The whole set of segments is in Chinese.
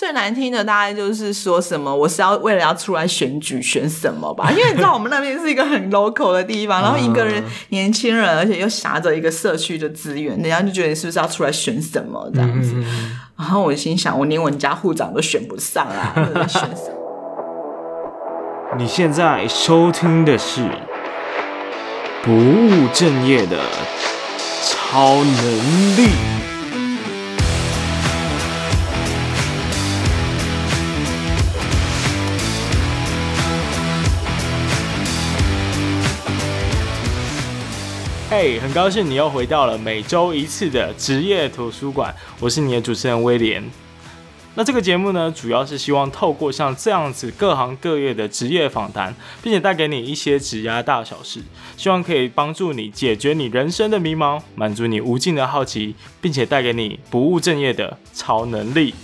最难听的大概就是说什么，我是要为了要出来选举选什么吧？因为你知道我们那边是一个很 local 的地方，然后一个人年轻人，而且又挟着一个社区的资源，人家就觉得你是不是要出来选什么这样子？然后我心想，我连我们家户长都选不上啊，选什么？你现在收听的是不务正业的超能力。嘿很高兴你又回到了每周一次的职业图书馆，我是你的主持人威廉。那这个节目呢，主要是希望透过像这样子各行各业的职业访谈，并且带给你一些职涯大小事，希望可以帮助你解决你人生的迷茫，满足你无尽的好奇，并且带给你不务正业的超能力。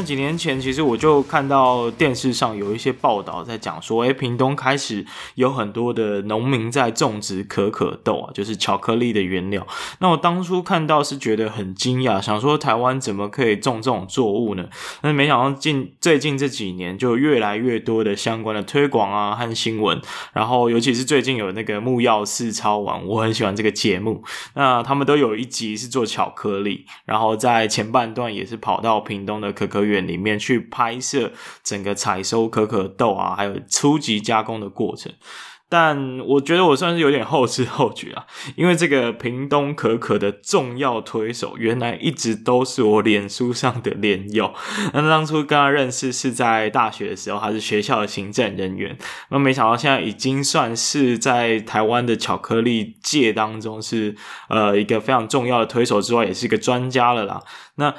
那几年前，其实我就看到电视上有一些报道在讲说，诶，屏东开始有很多的农民在种植可可豆啊，就是巧克力的原料。那我当初看到是觉得很惊讶，想说台湾怎么可以种这种作物呢？但没想到近最近这几年就越来越多的相关的推广啊和新闻，然后尤其是最近有那个木曜四超玩，我很喜欢这个节目。那他们都有一集是做巧克力，然后在前半段也是跑到屏东的可可园里面去拍摄整个采收可可豆啊，还有初级加工的过程。但我觉得我算是有点后知后觉啊，因为这个屏东可可的重要推手，原来一直都是我脸书上的脸友。那当初跟他认识是在大学的时候，他是学校的行政人员。那没想到现在已经算是在台湾的巧克力界当中是呃一个非常重要的推手之外，也是一个专家了啦。那。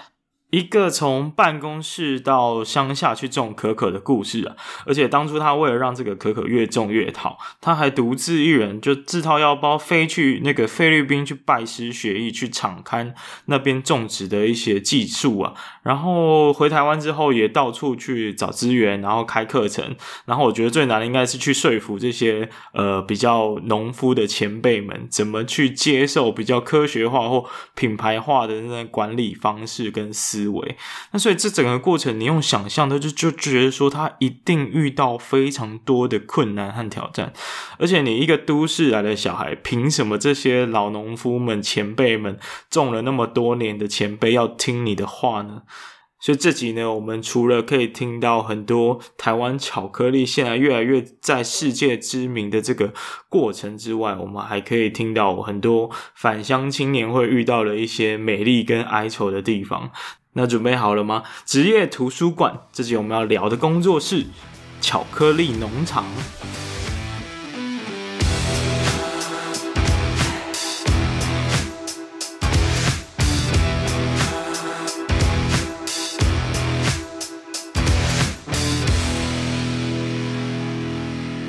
一个从办公室到乡下去种可可的故事啊，而且当初他为了让这个可可越种越好，他还独自一人就自掏腰包飞去那个菲律宾去拜师学艺，去敞勘那边种植的一些技术啊，然后回台湾之后也到处去找资源，然后开课程，然后我觉得最难的应该是去说服这些呃比较农夫的前辈们，怎么去接受比较科学化或品牌化的那种管理方式跟思思维，那所以这整个过程，你用想象的就就觉得说，他一定遇到非常多的困难和挑战，而且你一个都市来的小孩，凭什么这些老农夫们、前辈们种了那么多年的前辈要听你的话呢？所以这集呢，我们除了可以听到很多台湾巧克力现在越来越在世界知名的这个过程之外，我们还可以听到很多返乡青年会遇到的一些美丽跟哀愁的地方。那准备好了吗？职业图书馆，这集我们要聊的工作是巧克力农场。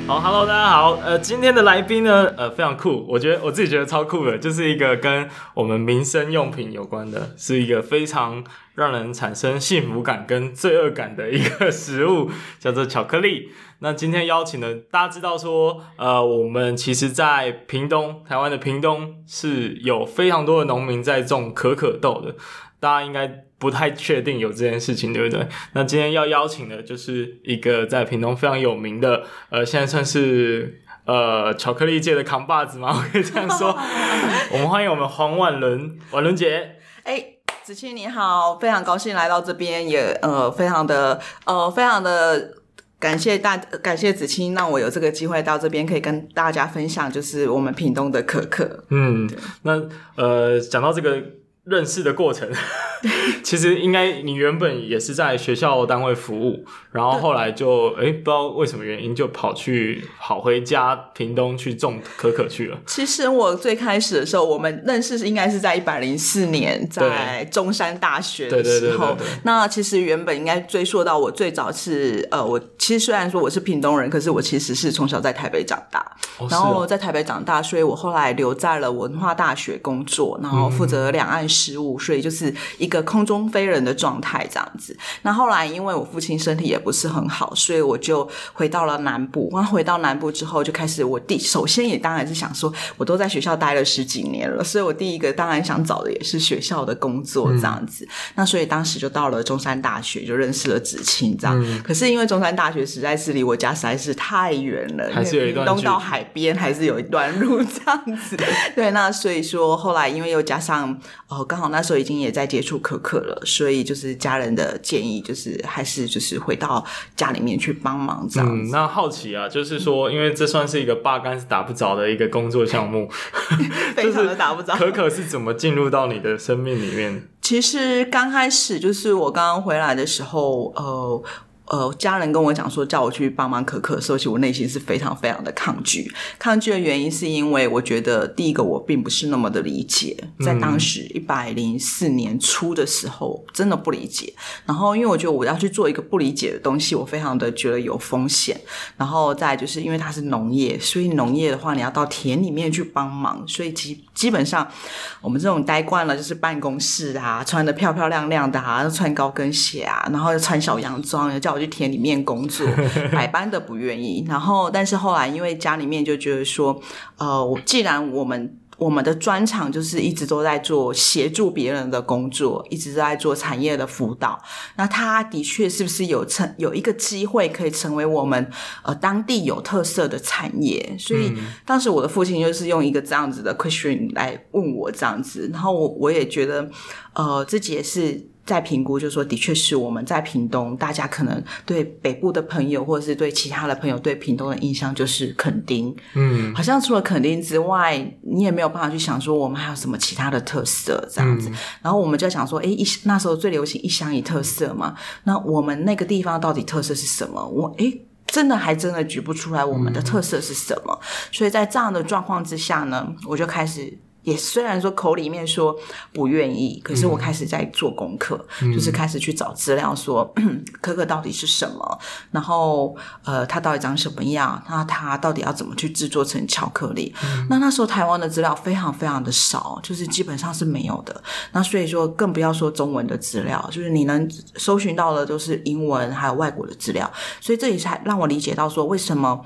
好，Hello，大家好。呃，今天的来宾呢，呃，非常酷，我觉得我自己觉得超酷的，就是一个跟我们民生用品有关的，是一个非常让人产生幸福感跟罪恶感的一个食物，叫做巧克力。那今天邀请的，大家知道说，呃，我们其实，在屏东，台湾的屏东是有非常多的农民在种可可豆的，大家应该。不太确定有这件事情，对不对？那今天要邀请的就是一个在屏东非常有名的，呃，现在算是呃巧克力界的扛把子吗？我可以这样说。我们欢迎我们黄婉伦，婉伦姐。哎，子清你好，非常高兴来到这边，也呃非常的呃非常的感谢大感谢子清，让我有这个机会到这边可以跟大家分享，就是我们屏东的可可。嗯，那呃讲到这个。认识的过程，其实应该你原本也是在学校单位服务，然后后来就哎、欸、不知道为什么原因就跑去跑回家屏东去种可可去了。其实我最开始的时候，我们认识是应该是在一百零四年，在中山大学的时候。那其实原本应该追溯到我最早是呃，我其实虽然说我是屏东人，可是我其实是从小在台北长大，哦、然后在台北长大，所以我后来留在了文化大学工作，然后负责两岸。失误，所以就是一个空中飞人的状态这样子。那后来因为我父亲身体也不是很好，所以我就回到了南部。然后回到南部之后，就开始我第首先也当然是想说，我都在学校待了十几年了，所以我第一个当然想找的也是学校的工作这样子。嗯、那所以当时就到了中山大学，就认识了子清这样。嗯、可是因为中山大学实在是离我家实在是太远了，还是有一段东到海边还是有一段路这样子。对，那所以说后来因为又加上哦，刚好那时候已经也在接触可可了，所以就是家人的建议就是还是就是回到家里面去帮忙这样子。嗯，那好奇啊，就是说，因为这算是一个八竿子打不着的一个工作项目，非常的打不着。可可是怎么进入到你的生命里面？其实刚开始就是我刚刚回来的时候，呃。呃，家人跟我讲说叫我去帮忙可可的时候，其实我内心是非常非常的抗拒。抗拒的原因是因为我觉得，第一个我并不是那么的理解，在当时一百零四年初的时候，真的不理解。然后，因为我觉得我要去做一个不理解的东西，我非常的觉得有风险。然后再就是因为它是农业，所以农业的话，你要到田里面去帮忙，所以基基本上我们这种待惯了就是办公室啊，穿的漂漂亮亮的啊，穿高跟鞋啊，然后又穿小洋装，又叫。我去田里面工作，百般的不愿意。然后，但是后来因为家里面就觉得说，呃，我既然我们我们的专长就是一直都在做协助别人的工作，一直都在做产业的辅导，那他的确是不是有成有一个机会可以成为我们呃当地有特色的产业？所以当时我的父亲就是用一个这样子的 question 来问我这样子，然后我我也觉得呃自己也是。在评估，就是说，的确是我们在屏东，大家可能对北部的朋友，或者是对其他的朋友，对屏东的印象就是垦丁，嗯，好像除了垦丁之外，你也没有办法去想说我们还有什么其他的特色这样子。嗯、然后我们就想说，诶，一那时候最流行一乡一特色嘛，那我们那个地方到底特色是什么？我诶，真的还真的举不出来我们的特色是什么。嗯、所以在这样的状况之下呢，我就开始。也虽然说口里面说不愿意，可是我开始在做功课，嗯、就是开始去找资料说，说 可可到底是什么，然后呃，它到底长什么样，那它到底要怎么去制作成巧克力？嗯、那那时候台湾的资料非常非常的少，就是基本上是没有的。那所以说，更不要说中文的资料，就是你能搜寻到的都是英文还有外国的资料。所以这也才让我理解到说，为什么。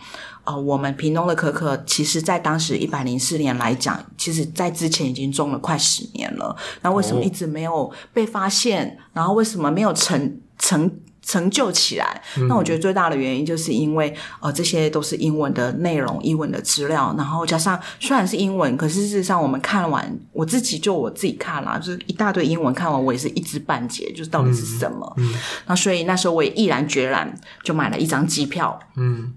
呃，我们屏东的可可，其实在当时一百零四年来讲，其实在之前已经种了快十年了。那为什么一直没有被发现？哦、然后为什么没有成成成就起来？嗯、那我觉得最大的原因就是因为，呃，这些都是英文的内容、英文的资料，然后加上虽然是英文，可是事实上我们看完，我自己就我自己看了，就是一大堆英文看完，我也是一知半解，就是到底是什么。嗯，嗯那所以那时候我也毅然决然就买了一张机票。嗯。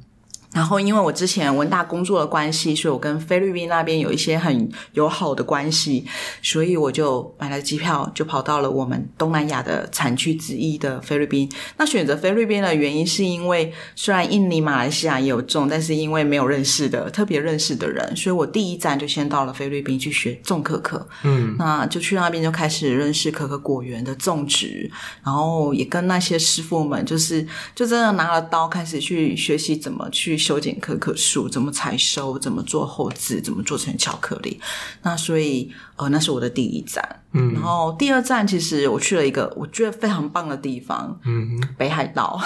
然后，因为我之前文大工作的关系，所以我跟菲律宾那边有一些很友好的关系，所以我就买了机票，就跑到了我们东南亚的产区之一的菲律宾。那选择菲律宾的原因，是因为虽然印尼、马来西亚也有种，但是因为没有认识的特别认识的人，所以我第一站就先到了菲律宾去学种可可。嗯，那就去那边就开始认识可可果园的种植，然后也跟那些师傅们，就是就真的拿了刀开始去学习怎么去。修剪可可树，怎么采收，怎么做后置，怎么做成巧克力。那所以，呃，那是我的第一站。嗯，然后第二站其实我去了一个我觉得非常棒的地方，嗯，北海道。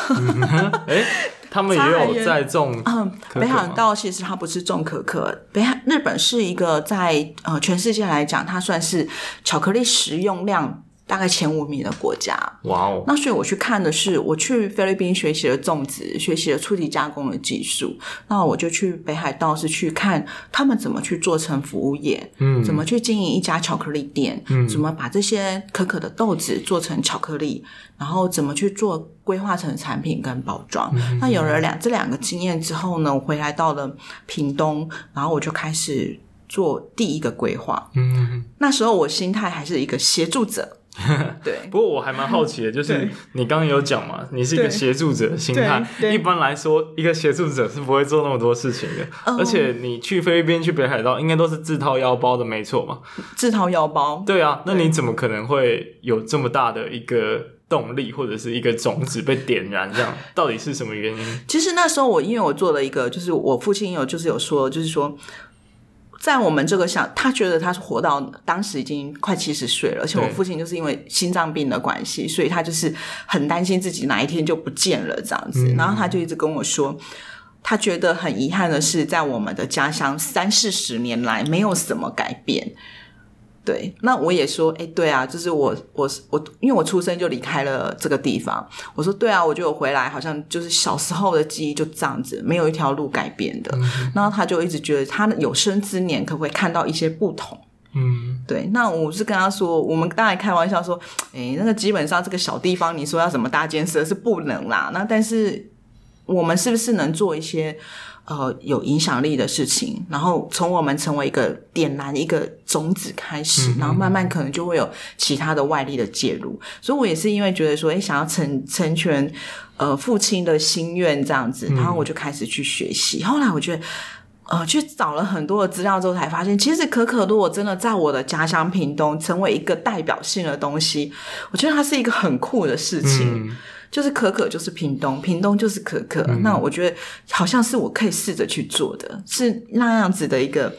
哎，他们也有在种。嗯，北海道其实它不是种可可，北海日本是一个在呃全世界来讲，它算是巧克力食用量。大概前五名的国家，哇哦！那所以我去看的是，我去菲律宾学习了种植，学习了初级加工的技术。那我就去北海道是去看他们怎么去做成服务业，嗯，怎么去经营一家巧克力店，嗯，怎么把这些可可的豆子做成巧克力，然后怎么去做规划成产品跟包装。嗯，那有了两这两个经验之后呢，我回来到了屏东，然后我就开始做第一个规划。嗯，那时候我心态还是一个协助者。对，不过我还蛮好奇的，就是你刚刚有讲嘛，你是一个协助者的心态。一般来说，一个协助者是不会做那么多事情的。而且你去菲律宾、去北海道，应该都是自掏腰包的，没错嘛？自掏腰包。对啊，那你怎么可能会有这么大的一个动力，或者是一个种子被点燃？这样到底是什么原因？其实那时候我因为我做了一个，就是我父亲有就是有说，就是说。在我们这个想，他觉得他是活到当时已经快七十岁了，而且我父亲就是因为心脏病的关系，所以他就是很担心自己哪一天就不见了这样子。嗯、然后他就一直跟我说，他觉得很遗憾的是，在我们的家乡三四十年来没有什么改变。对，那我也说，哎，对啊，就是我，我，我，因为我出生就离开了这个地方。我说，对啊，我觉得我回来好像就是小时候的记忆就这样子，没有一条路改变的。嗯、然后他就一直觉得他有生之年可不可以看到一些不同？嗯，对。那我是跟他说，我们当然开玩笑说，哎，那个基本上这个小地方，你说要什么大建设是不能啦。那但是我们是不是能做一些？呃，有影响力的事情，然后从我们成为一个点燃一个种子开始，嗯、然后慢慢可能就会有其他的外力的介入。所以我也是因为觉得说，哎，想要成成全呃父亲的心愿这样子，然后我就开始去学习。嗯、后来我觉得，呃，去找了很多的资料之后，才发现其实可可如果真的在我的家乡屏东成为一个代表性的东西，我觉得它是一个很酷的事情。嗯就是可可，就是屏东，屏东就是可可。嗯、那我觉得好像是我可以试着去做的，是那样子的一个。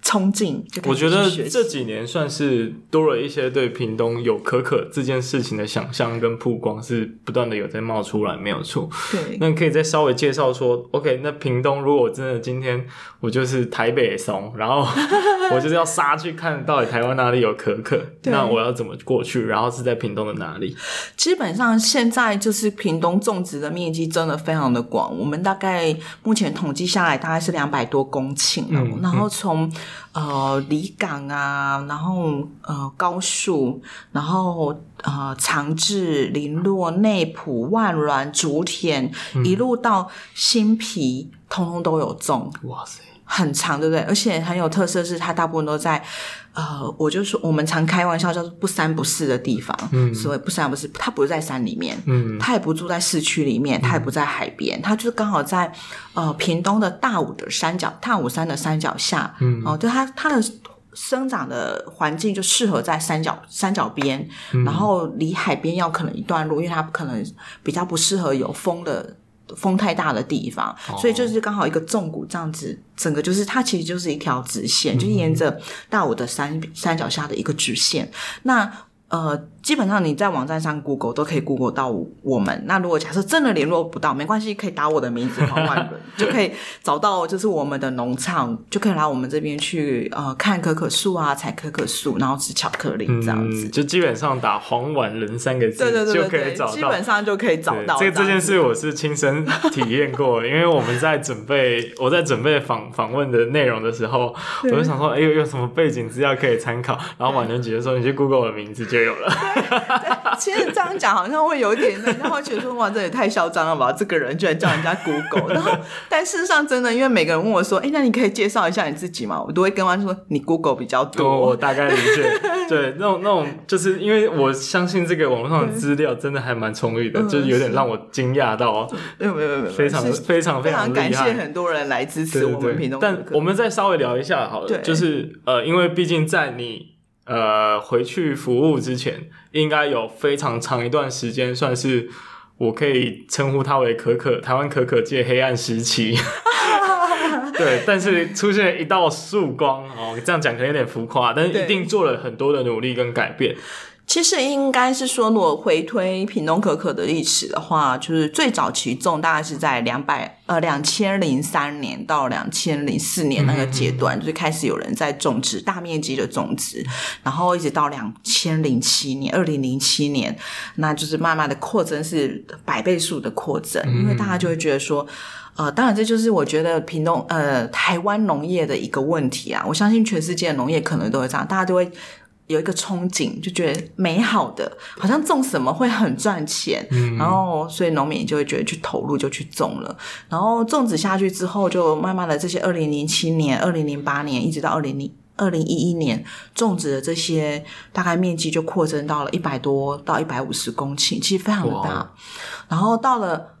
冲劲，我觉得这几年算是多了一些对屏东有可可这件事情的想象跟曝光，是不断的有在冒出来，没有错。对，那可以再稍微介绍说，OK，那屏东如果真的今天我就是台北松，然后 我就是要杀去看到底台湾哪里有可可，那我要怎么过去？然后是在屏东的哪里？基本上现在就是屏东种植的面积真的非常的广，我们大概目前统计下来大概是两百多公顷，嗯，然后从呃，离港啊，然后呃，高速，然后呃，长治、林落、内埔、万峦、竹田，嗯、一路到新埤，通通都有种。哇塞！很长，对不对？而且很有特色，是它大部分都在，呃，我就说我们常开玩笑叫做不三不四的地方。嗯，所谓不三不四，它不是在山里面，嗯，它也不住在市区里面，它也不在海边，它就是刚好在呃屏东的大武的山脚，大武山的山脚下。嗯，哦、呃，就它它的生长的环境就适合在山脚山脚边，嗯、然后离海边要可能一段路，因为它可能比较不适合有风的。风太大的地方，所以就是刚好一个纵谷这样子，整个就是它其实就是一条直线，就是沿着大武的山山脚下的一个直线。那呃。基本上你在网站上 Google 都可以 Google 到我们。那如果假设真的联络不到，没关系，可以打我的名字黄万伦，就可以找到就是我们的农场，就可以来我们这边去呃看可可树啊，采可可树，然后吃巧克力这样子。嗯、就基本上打黄万伦三个字，对对对，就可以找到，基本上就可以找到。这这件事我是亲身体验过，因为我们在准备我在准备访访问的内容的时候，我就想说，哎呦，有什么背景资料可以参考？然后婉伦姐姐说，你去 Google 我的名字就有了。其实这样讲好像会有点，然后觉得说哇，这也太嚣张了吧！这个人居然叫人家 Google，然后但事实上真的，因为每个人问我说，哎，那你可以介绍一下你自己吗？我都会跟他说，你 Google 比较多，我大概理解。对，那种那种，就是因为我相信这个网络上的资料真的还蛮充裕的，就是有点让我惊讶到。没有没有没有，非常非常非常感谢很多人来支持我们屏东。但我们再稍微聊一下好了，就是呃，因为毕竟在你。呃，回去服务之前，应该有非常长一段时间，算是我可以称呼他为可可台湾可可界黑暗时期。对，但是出现一道曙光哦，这样讲可能有点浮夸，但是一定做了很多的努力跟改变。其实应该是说，如果回推品东可可的历史的话，就是最早期种大概是在两百呃两千零三年到两千零四年那个阶段，就是开始有人在种植大面积的种植，然后一直到两千零七年二零零七年，那就是慢慢的扩增是百倍数的扩增，因为大家就会觉得说，呃，当然这就是我觉得屏东呃台湾农业的一个问题啊，我相信全世界的农业可能都会这样，大家都会。有一个憧憬，就觉得美好的，好像种什么会很赚钱，嗯、然后所以农民就会觉得去投入就去种了，然后种植下去之后，就慢慢的这些二零零七年、二零零八年一直到二零零二零一一年种植的这些大概面积就扩增到了一百多到一百五十公顷，其实非常的大，然后到了。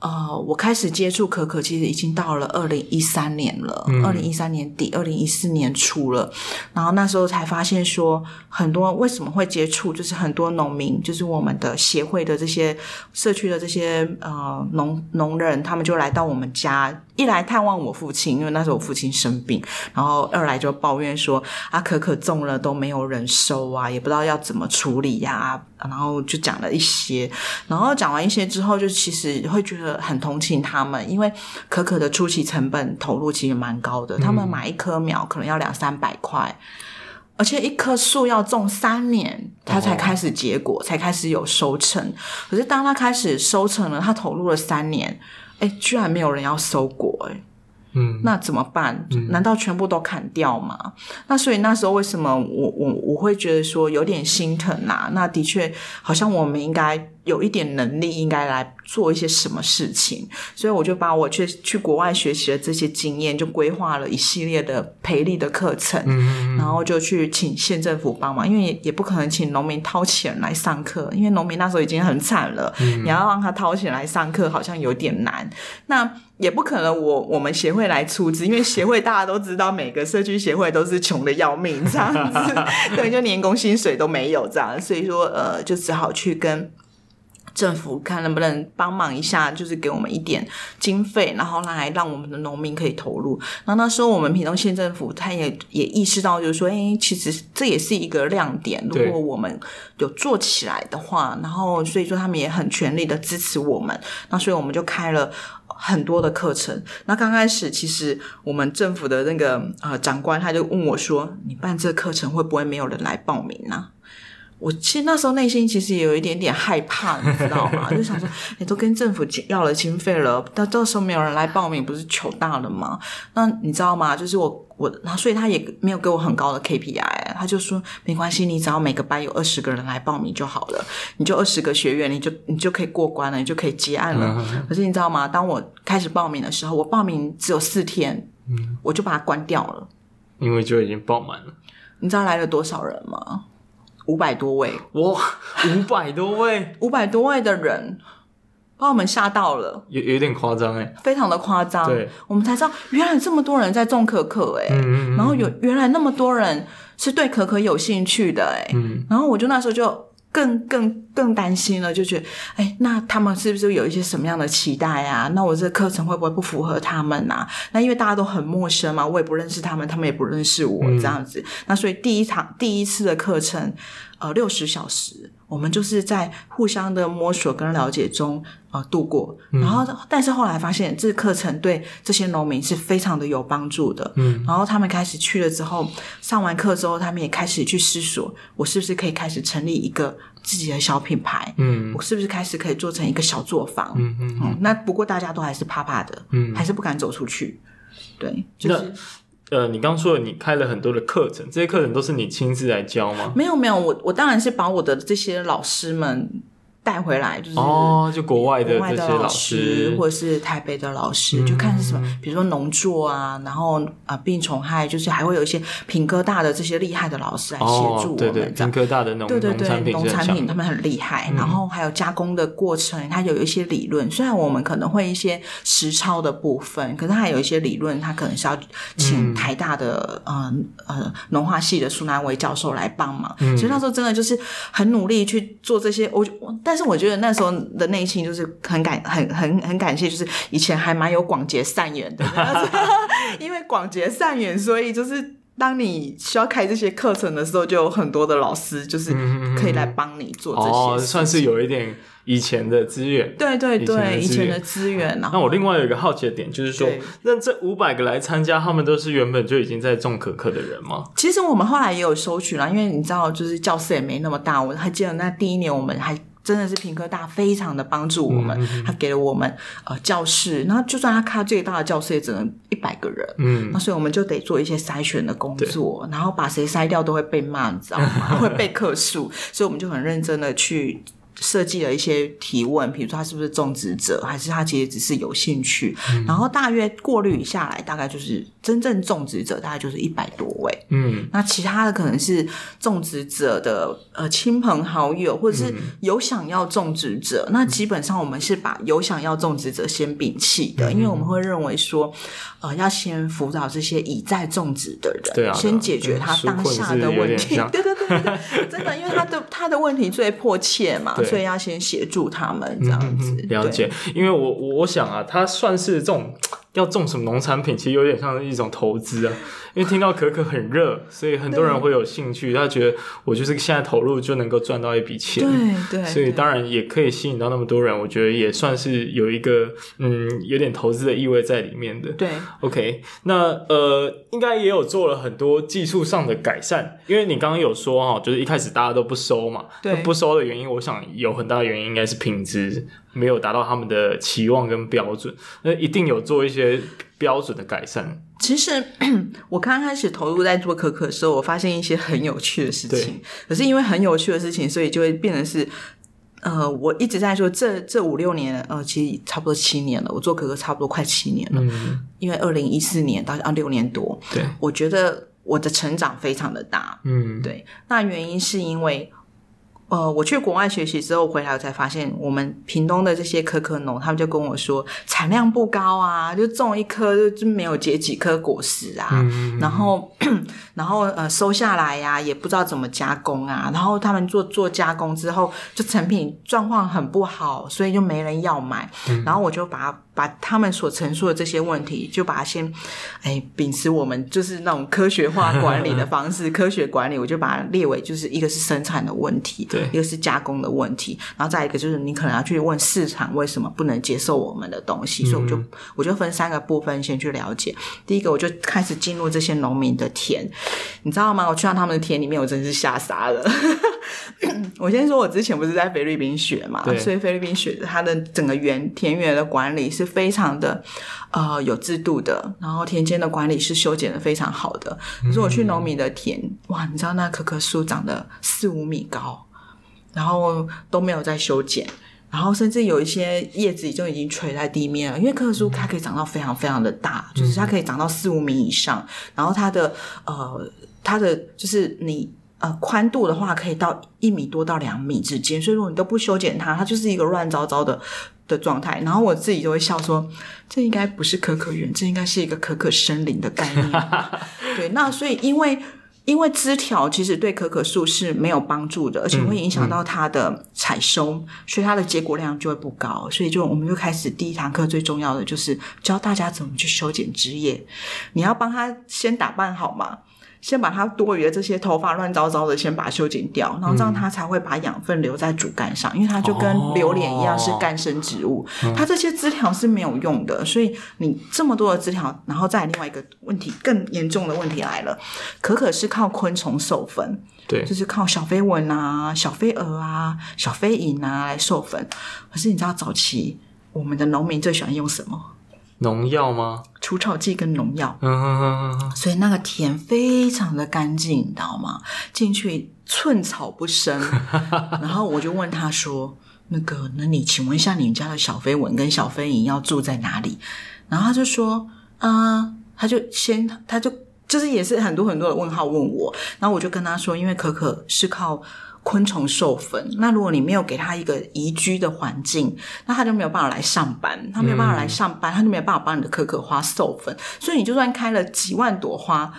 呃，我开始接触可可，其实已经到了二零一三年了，二零一三年底，二零一四年初了。然后那时候才发现说，很多为什么会接触，就是很多农民，就是我们的协会的这些社区的这些呃农农人，他们就来到我们家。一来探望我父亲，因为那时候我父亲生病，然后二来就抱怨说啊，可可种了都没有人收啊，也不知道要怎么处理呀、啊，然后就讲了一些，然后讲完一些之后，就其实会觉得很同情他们，因为可可的初期成本投入其实蛮高的，他们买一棵苗可能要两三百块。而且一棵树要种三年，它才开始结果，oh. 才开始有收成。可是当它开始收成了，它投入了三年，哎，居然没有人要收果，哎。嗯，那怎么办？难道全部都砍掉吗？嗯、那所以那时候为什么我我我会觉得说有点心疼啊？那的确好像我们应该有一点能力，应该来做一些什么事情。所以我就把我去去国外学习的这些经验，就规划了一系列的培力的课程，嗯、然后就去请县政府帮忙，因为也也不可能请农民掏钱来上课，因为农民那时候已经很惨了，嗯、你要让他掏钱来上课，好像有点难。那也不可能我，我我们协会来出资，因为协会大家都知道，每个社区协会都是穷的要命，这样子，对，就年工薪水都没有这样，所以说，呃，就只好去跟政府看能不能帮忙一下，就是给我们一点经费，然后来让我们的农民可以投入。然后那时候我们屏东县政府他也也意识到，就是说，哎，其实这也是一个亮点，如果我们有做起来的话，然后所以说他们也很全力的支持我们，那所以我们就开了。很多的课程，那刚开始其实我们政府的那个呃长官他就问我说：“你办这课程会不会没有人来报名呢？”我其实那时候内心其实也有一点点害怕，你知道吗？就想说，你都跟政府要了经费了，到到时候没有人来报名，不是糗大了吗？那你知道吗？就是我我，然后所以他也没有给我很高的 KPI，他就说没关系，你只要每个班有二十个人来报名就好了，你就二十个学员，你就你就可以过关了，你就可以结案了。嗯、可 是你知道吗？当我开始报名的时候，我报名只有四天，嗯，我就把它关掉了，因为就已经报满了。你知道来了多少人吗？五百多位。哇，五百多位，五百多位的人把我们吓到了，有有点夸张哎，非常的夸张。对，我们才知道原来这么多人在种可可哎，嗯嗯嗯，然后有原来那么多人是对可可有兴趣的哎，嗯，然后我就那时候就。更更更担心了，就觉得，哎，那他们是不是有一些什么样的期待啊？那我这个课程会不会不符合他们啊？那因为大家都很陌生嘛，我也不认识他们，他们也不认识我，这样子。嗯、那所以第一场第一次的课程，呃，六十小时。我们就是在互相的摸索跟了解中呃度过，然后但是后来发现这个课程对这些农民是非常的有帮助的，嗯，然后他们开始去了之后，上完课之后，他们也开始去思索，我是不是可以开始成立一个自己的小品牌，嗯，我是不是开始可以做成一个小作坊，嗯嗯，嗯，那不过大家都还是怕怕的，嗯，还是不敢走出去，对，就是。呃，你刚说，你开了很多的课程，这些课程都是你亲自来教吗？没有，没有，我我当然是把我的这些老师们。带回来就是哦，就国外的这些老师，或者是台北的老师，就看是什么，比如说农作啊，然后啊病虫害，就是还会有一些屏科大的这些厉害的老师来协助我们。对屏科大的农对对对农产品他们很厉害，然后还有加工的过程，它有一些理论。虽然我们可能会一些实操的部分，可是它还有一些理论，它可能是要请台大的呃呃农化系的苏南维教授来帮忙。所以那时候真的就是很努力去做这些，我但是。但是我觉得那时候的内心就是很感很很很感谢，就是以前还蛮有广结善缘的，因为广结善缘，所以就是当你需要开这些课程的时候，就有很多的老师就是可以来帮你做这些、嗯。哦，算是有一点以前的资源。对对对，以前的资源。那我另外有一个好奇的点就是说，那这五百个来参加，他们都是原本就已经在种可可的人吗？其实我们后来也有收取了，因为你知道，就是教室也没那么大。我还记得那第一年我们还。真的是平科大非常的帮助我们，他给了我们呃教室，然后就算他开最大的教室也只能一百个人，嗯，那所以我们就得做一些筛选的工作，然后把谁筛掉都会被骂，你知道吗？会被客诉，所以我们就很认真的去。设计了一些提问，比如说他是不是种植者，还是他其实只是有兴趣？嗯、然后大约过滤下来，大概就是真正种植者，大概就是一百多位。嗯，那其他的可能是种植者的呃亲朋好友，或者是有想要种植者。嗯、那基本上我们是把有想要种植者先摒弃的，嗯、因为我们会认为说，呃，要先辅导这些已在种植的人，对啊，先解决他当下的问题。对对对对对，真的，因为他的他的问题最迫切嘛。所以要先协助他们这样子，了解。因为我我我想啊，他算是这种要种什么农产品，其实有点像是一种投资啊。因为听到可可很热，所以很多人会有兴趣。他觉得我就是现在投入就能够赚到一笔钱，对对，所以当然也可以吸引到那么多人。我觉得也算是有一个嗯，有点投资的意味在里面的。对，OK，那呃，应该也有做了很多技术上的改善。因为你刚刚有说哈，就是一开始大家都不收嘛，对，不收的原因，我想有很大的原因应该是品质没有达到他们的期望跟标准。那一定有做一些标准的改善。其实 我刚开始投入在做可可的时候，我发现一些很有趣的事情。可是因为很有趣的事情，所以就会变成是，呃，我一直在说这这五六年，呃，其实差不多七年了。我做可可差不多快七年了，嗯、因为二零一四年到啊六年多。对，我觉得我的成长非常的大。嗯，对。那原因是因为。呃，我去国外学习之后回来，我才发现我们屏东的这些可可农，他们就跟我说产量不高啊，就种一颗就就没有结几颗果实啊，嗯、然后 然后呃收下来呀、啊，也不知道怎么加工啊，然后他们做做加工之后，就成品状况很不好，所以就没人要买，嗯、然后我就把它。把他们所陈述的这些问题，就把它先，哎，秉持我们就是那种科学化管理的方式，科学管理，我就把它列为就是一个是生产的问题，对，一个是加工的问题，然后再一个就是你可能要去问市场为什么不能接受我们的东西，嗯、所以我就我就分三个部分先去了解。第一个，我就开始进入这些农民的田，你知道吗？我去到他们的田里面，我真是吓傻了。我先说，我之前不是在菲律宾学嘛，所以菲律宾学它的整个园田园的管理是非常的呃有制度的，然后田间的管理是修剪的非常好的。可是我去农民的田，哇，你知道那棵棵树长得四五米高，然后都没有在修剪，然后甚至有一些叶子就已经垂在地面了，因为可可树它可以长到非常非常的大，就是它可以长到四五米以上，然后它的呃它的就是你。呃，宽度的话可以到一米多到两米之间，所以如果你都不修剪它，它就是一个乱糟糟的的状态。然后我自己就会笑说，这应该不是可可园，这应该是一个可可森林的概念。对，那所以因为因为枝条其实对可可树是没有帮助的，而且会影响到它的采收，嗯嗯、所以它的结果量就会不高。所以就我们就开始第一堂课最重要的就是教大家怎么去修剪枝叶，你要帮他先打扮好嘛。先把它多余的这些头发乱糟糟的先把它修剪掉，然后这样它才会把养分留在主干上，因为它就跟榴莲一样是干生植物，哦、它这些枝条是没有用的。所以你这么多的枝条，然后再另外一个问题，更严重的问题来了，可可是靠昆虫授粉，对，就是靠小飞蚊啊、小飞蛾啊、小飞蝇啊来授粉。可是你知道早期我们的农民最喜欢用什么？农药吗？除草剂跟农药，嗯嗯嗯嗯，所以那个田非常的干净，你知道吗？进去寸草不生。然后我就问他说：“那个，那你请问一下，你们家的小飞蚊跟小飞蝇要住在哪里？”然后他就说：“啊、呃，他就先，他就就是也是很多很多的问号问我。”然后我就跟他说：“因为可可是靠。”昆虫授粉，那如果你没有给它一个宜居的环境，那它就没有办法来上班，它没有办法来上班，嗯、他就没有办法帮你的可可花授粉。所以你就算开了几万朵花，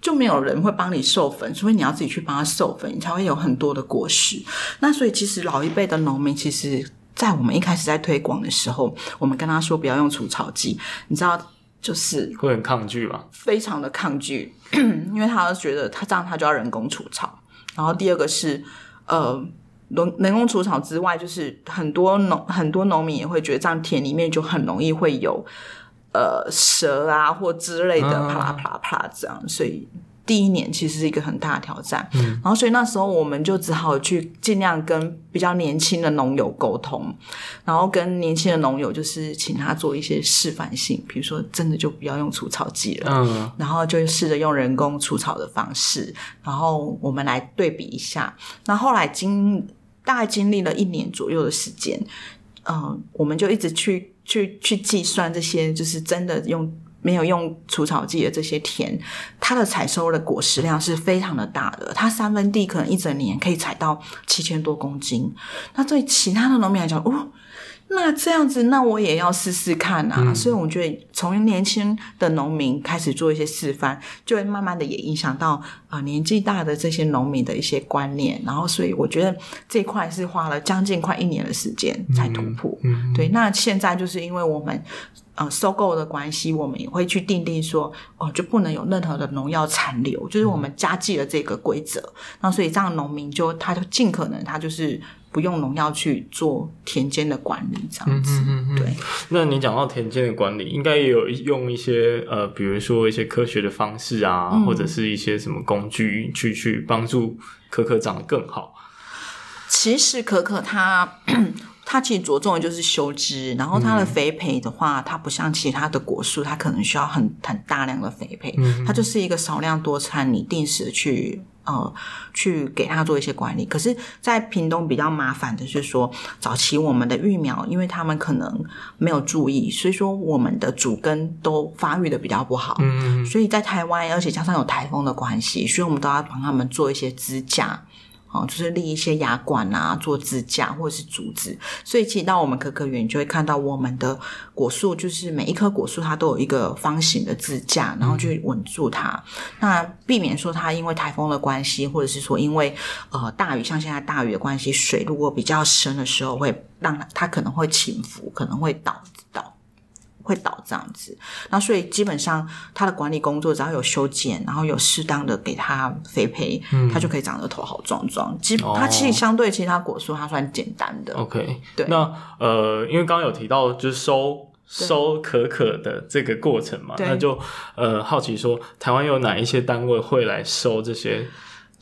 就没有人会帮你授粉，所以你要自己去帮它授粉，你才会有很多的果实。那所以其实老一辈的农民，其实在我们一开始在推广的时候，我们跟他说不要用除草剂，你知道，就是会很抗拒吧？非常的抗拒，因为他觉得他这样他就要人工除草。然后第二个是，呃，农人工除草之外，就是很多农很多农民也会觉得这样田里面就很容易会有，呃，蛇啊或之类的啪啦啪啦啪啦这样，所以。第一年其实是一个很大的挑战，嗯，然后所以那时候我们就只好去尽量跟比较年轻的农友沟通，然后跟年轻的农友就是请他做一些示范性，比如说真的就不要用除草剂了，嗯，然后就试着用人工除草的方式，然后我们来对比一下。那后来经大概经历了一年左右的时间，嗯，我们就一直去去去计算这些，就是真的用。没有用除草剂的这些田，它的采收的果实量是非常的大的。它三分地可能一整年可以采到七千多公斤。那对其他的农民来讲，哦，那这样子，那我也要试试看啊。嗯、所以我觉得，从年轻的农民开始做一些示范，就会慢慢的也影响到啊、呃、年纪大的这些农民的一些观念。然后，所以我觉得这块是花了将近快一年的时间才突破。嗯嗯、对，那现在就是因为我们。呃收购的关系，我们也会去订定说，哦，就不能有任何的农药残留，就是我们加计了这个规则。那、所以这样农民就他就尽可能他就是不用农药去做田间的管理，这样子。嗯嗯嗯对。那你讲到田间的管理，应该也有用一些呃，比如说一些科学的方式啊，或者是一些什么工具去去帮助可可长得更好。其实可可它。它其实着重的就是修枝，然后它的肥培的话，嗯、它不像其他的果树，它可能需要很很大量的肥培，嗯、它就是一个少量多餐，你定时去呃去给它做一些管理。可是，在屏东比较麻烦的是说，早期我们的育苗，因为他们可能没有注意，所以说我们的主根都发育的比较不好，嗯，所以在台湾，而且加上有台风的关系，所以我们都要帮他们做一些支架。哦，就是立一些牙管啊，做支架或者是竹子，所以其实到我们可可园就会看到我们的果树，就是每一棵果树它都有一个方形的支架，然后去稳住它，嗯、那避免说它因为台风的关系，或者是说因为呃大雨，像现在大雨的关系，水如果比较深的时候，会让它它可能会倾覆，可能会倒倒。会倒这样子，那所以基本上它的管理工作只要有修剪，然后有适当的给它肥培，嗯，它就可以长得头好壮壮。基它其实相对其他果树，它算简单的。OK，对。那呃，因为刚刚有提到就是收收可可的这个过程嘛，那就呃好奇说，台湾有哪一些单位会来收这些？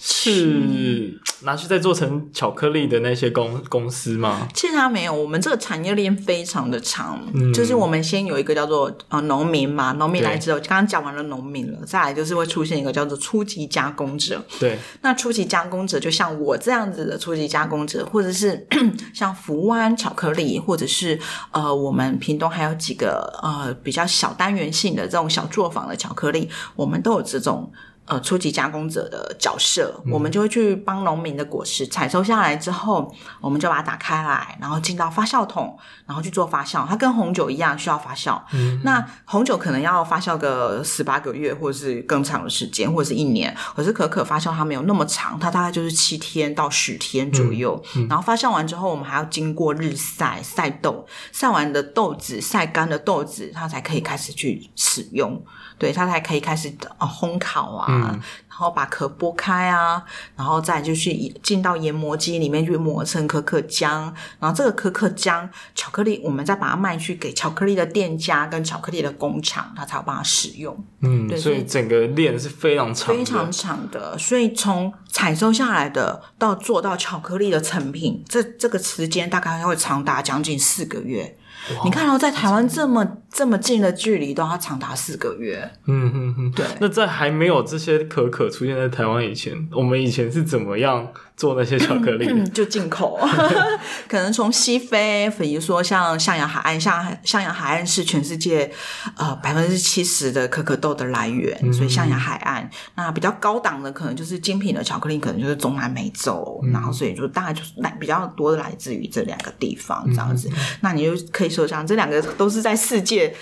是拿去再做成巧克力的那些公公司吗？其实它没有，我们这个产业链非常的长，嗯、就是我们先有一个叫做呃农民嘛，农民来之后，刚刚讲完了农民了，再来就是会出现一个叫做初级加工者。对，那初级加工者就像我这样子的初级加工者，或者是 像福湾巧克力，或者是呃我们屏东还有几个呃比较小单元性的这种小作坊的巧克力，我们都有这种。呃，初级加工者的角色，嗯、我们就会去帮农民的果实采收下来之后，我们就把它打开来，然后进到发酵桶，然后去做发酵。它跟红酒一样需要发酵。嗯、那红酒可能要发酵个十八个月，或者是更长的时间，或者是一年。可是可可发酵它没有那么长，它大概就是七天到十天左右。然后发酵完之后，我们还要经过日晒晒豆，晒完的豆子晒干的豆子，它才可以开始去使用。对，它才可以开始呃烘烤啊，嗯、然后把壳剥开啊，然后再就是进到研磨机里面去磨成可可浆，然后这个可可浆巧克力，我们再把它卖去给巧克力的店家跟巧克力的工厂，它才有办法使用。嗯，对，所以整个链是非常长的，非常长的。所以从采收下来的到做到巧克力的成品，这这个时间大概会长达将近四个月。哇你看到在台湾这么这么近的距离，都要长达四个月。嗯嗯嗯，对。那在还没有这些可可出现在台湾以前，我们以前是怎么样做那些巧克力？就进口，可能从西非，比如说像象牙海岸，像象牙海岸是全世界呃百分之七十的可可豆的来源，嗯、所以象牙海岸。那比较高档的，可能就是精品的巧克力，可能就是中南美洲，嗯、然后所以就大概就是来比较多的来自于这两个地方这样子。嗯、那你就可以说。就像这两个都是在世界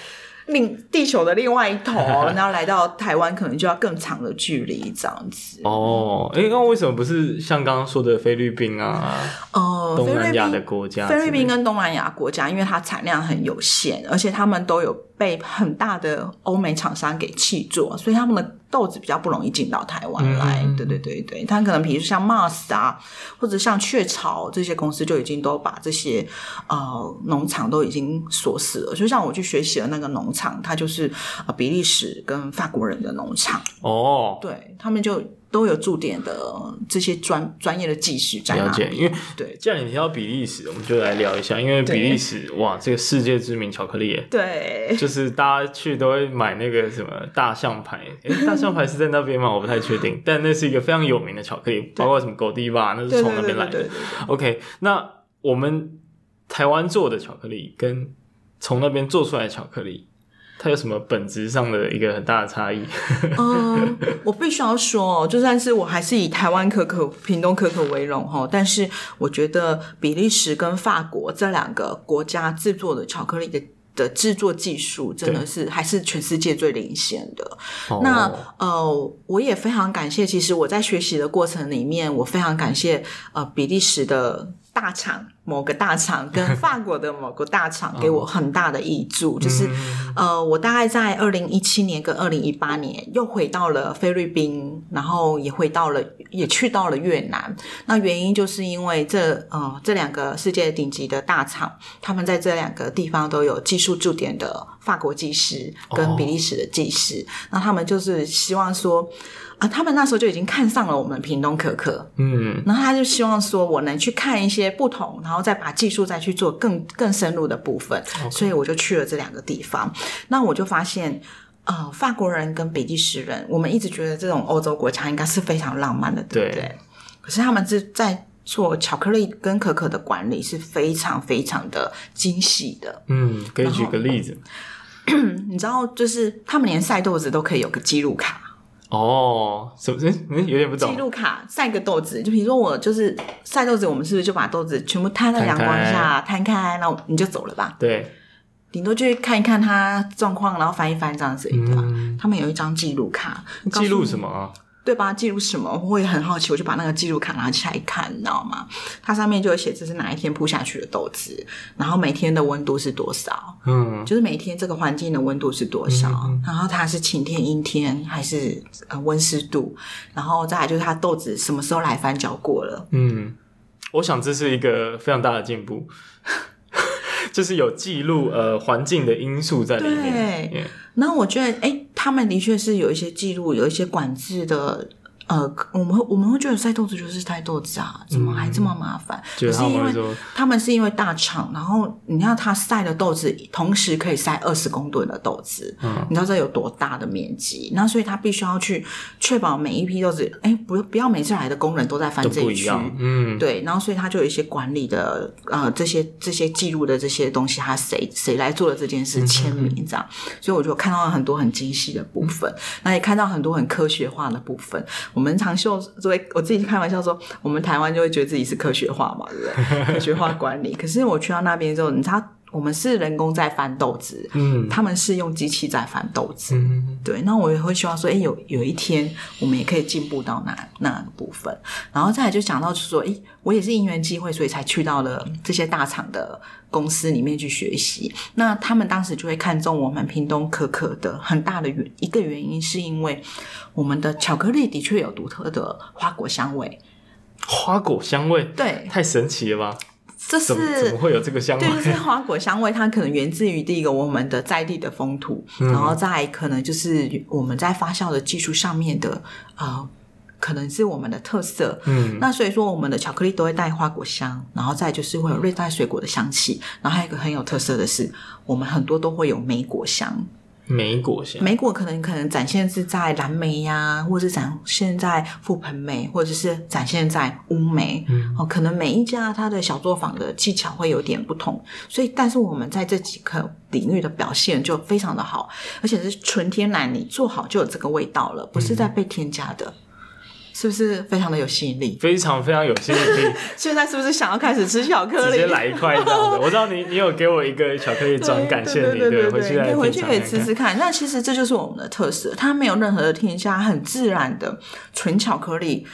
另地球的另外一头，然后来到台湾可能就要更长的距离这样子。哦，哎，那为什么不是像刚刚说的菲律宾啊？哦、呃，东南亚的国家，菲律宾跟东南亚国家，因为它产量很有限，而且他们都有被很大的欧美厂商给弃做，所以他们的。豆子比较不容易进到台湾来，嗯、对对对对，它可能比如像 Mars 啊，或者像雀巢这些公司就已经都把这些呃农场都已经锁死了。就像我去学习的那个农场，它就是呃比利时跟法国人的农场哦，对他们就。都有驻点的这些专专业的技师在了解，因为对，既然你提到比利时，我们就来聊一下，因为比利时哇，这个世界知名巧克力，对，就是大家去都会买那个什么大象牌，诶大象牌是在那边吗？我不太确定，但那是一个非常有名的巧克力，包括什么狗迪吧，那是从那边来的。OK，那我们台湾做的巧克力跟从那边做出来的巧克力。它有什么本质上的一个很大的差异？嗯，我必须要说，就算是我还是以台湾可可、屏东可可为荣哈，但是我觉得比利时跟法国这两个国家制作的巧克力的的制作技术，真的是还是全世界最领先的。对那呃，我也非常感谢，其实我在学习的过程里面，我非常感谢呃比利时的。大厂某个大厂跟法国的某个大厂 给我很大的益助，就是、嗯、呃，我大概在二零一七年跟二零一八年又回到了菲律宾，然后也回到了，也去到了越南。那原因就是因为这呃这两个世界顶级的大厂，他们在这两个地方都有技术驻点的法国技师跟比利时的技师，哦、那他们就是希望说。啊，他们那时候就已经看上了我们屏东可可，嗯，然后他就希望说我能去看一些不同，然后再把技术再去做更更深入的部分.所以我就去了这两个地方。那我就发现，呃，法国人跟比利时人，我们一直觉得这种欧洲国家应该是非常浪漫的，对不对？对。可是他们是在做巧克力跟可可的管理是非常非常的精细的。嗯，可以举个例子。你知道，就是他们连晒豆子都可以有个记录卡。哦，是不是？嗯，有点不懂。记录卡晒个豆子，就比如说我就是晒豆子，我们是不是就把豆子全部摊在阳光下摊开，然后你就走了吧？对，顶多去看一看它状况，然后翻一翻这样子，对吧？嗯，他们有一张记录卡，记录什么啊？对吧？记录什么？我也很好奇，我就把那个记录卡拿起来看，你知道吗？它上面就有写这是哪一天铺下去的豆子，然后每天的温度是多少？嗯，就是每天这个环境的温度是多少？嗯、然后它是晴天、阴天还是呃温湿度？然后再来就是它豆子什么时候来翻搅过了？嗯，我想这是一个非常大的进步。就是有记录呃环境的因素在里面。对，然后我觉得，哎，他们的确是有一些记录，有一些管制的。呃，我们我们会觉得晒豆子就是晒豆子啊，怎么还这么麻烦？就、嗯、是因为他们是因为大厂，然后你要他晒的豆子，同时可以晒二十公吨的豆子，嗯，你知道这有多大的面积？那所以他必须要去确保每一批豆子，哎，不不要每次来的工人都在翻这一区，嗯，对，然后所以他就有一些管理的呃这些这些记录的这些东西，他谁谁来做了这件事，签名这样，嗯、所以我就看到了很多很精细的部分，那也看到很多很科学化的部分。我们常秀作为我自己开玩笑说，我们台湾就会觉得自己是科学化嘛，对不对？科学化管理。可是我去到那边之后，你知道，我们是人工在翻豆子，嗯，他们是用机器在翻豆子，嗯，对。那我也会希望说，哎，有有一天我们也可以进步到那那个部分。然后再来就讲到，就是说，哎，我也是因缘机会，所以才去到了这些大厂的公司里面去学习。那他们当时就会看中我们屏东可可的很大的原一个原因，是因为。我们的巧克力的确有独特的花果香味，花果香味，对，太神奇了吧？这是怎么，会有这个香味？对，就是花果香味，它可能源自于第一个我们的在地的风土，嗯、然后再可能就是我们在发酵的技术上面的啊、呃，可能是我们的特色。嗯，那所以说我们的巧克力都会带花果香，然后再就是会有热带水果的香气，然后还有一个很有特色的是，我们很多都会有莓果香。莓果香，莓果可能可能展现是在蓝莓呀、啊，或者是展现在覆盆莓，或者是展现在乌梅。嗯，哦，可能每一家它的小作坊的技巧会有点不同，所以但是我们在这几个领域的表现就非常的好，而且是纯天然，你做好就有这个味道了，不是在被添加的。嗯是不是非常的有吸引力？非常非常有吸引力。现在是不是想要开始吃巧克力？直接来一块这样的。我知道你，你有给我一个巧克力砖，感谢你。对对对，回去来回去可以吃吃看。那其实这就是我们的特色，它没有任何的添加，很自然的纯巧克力。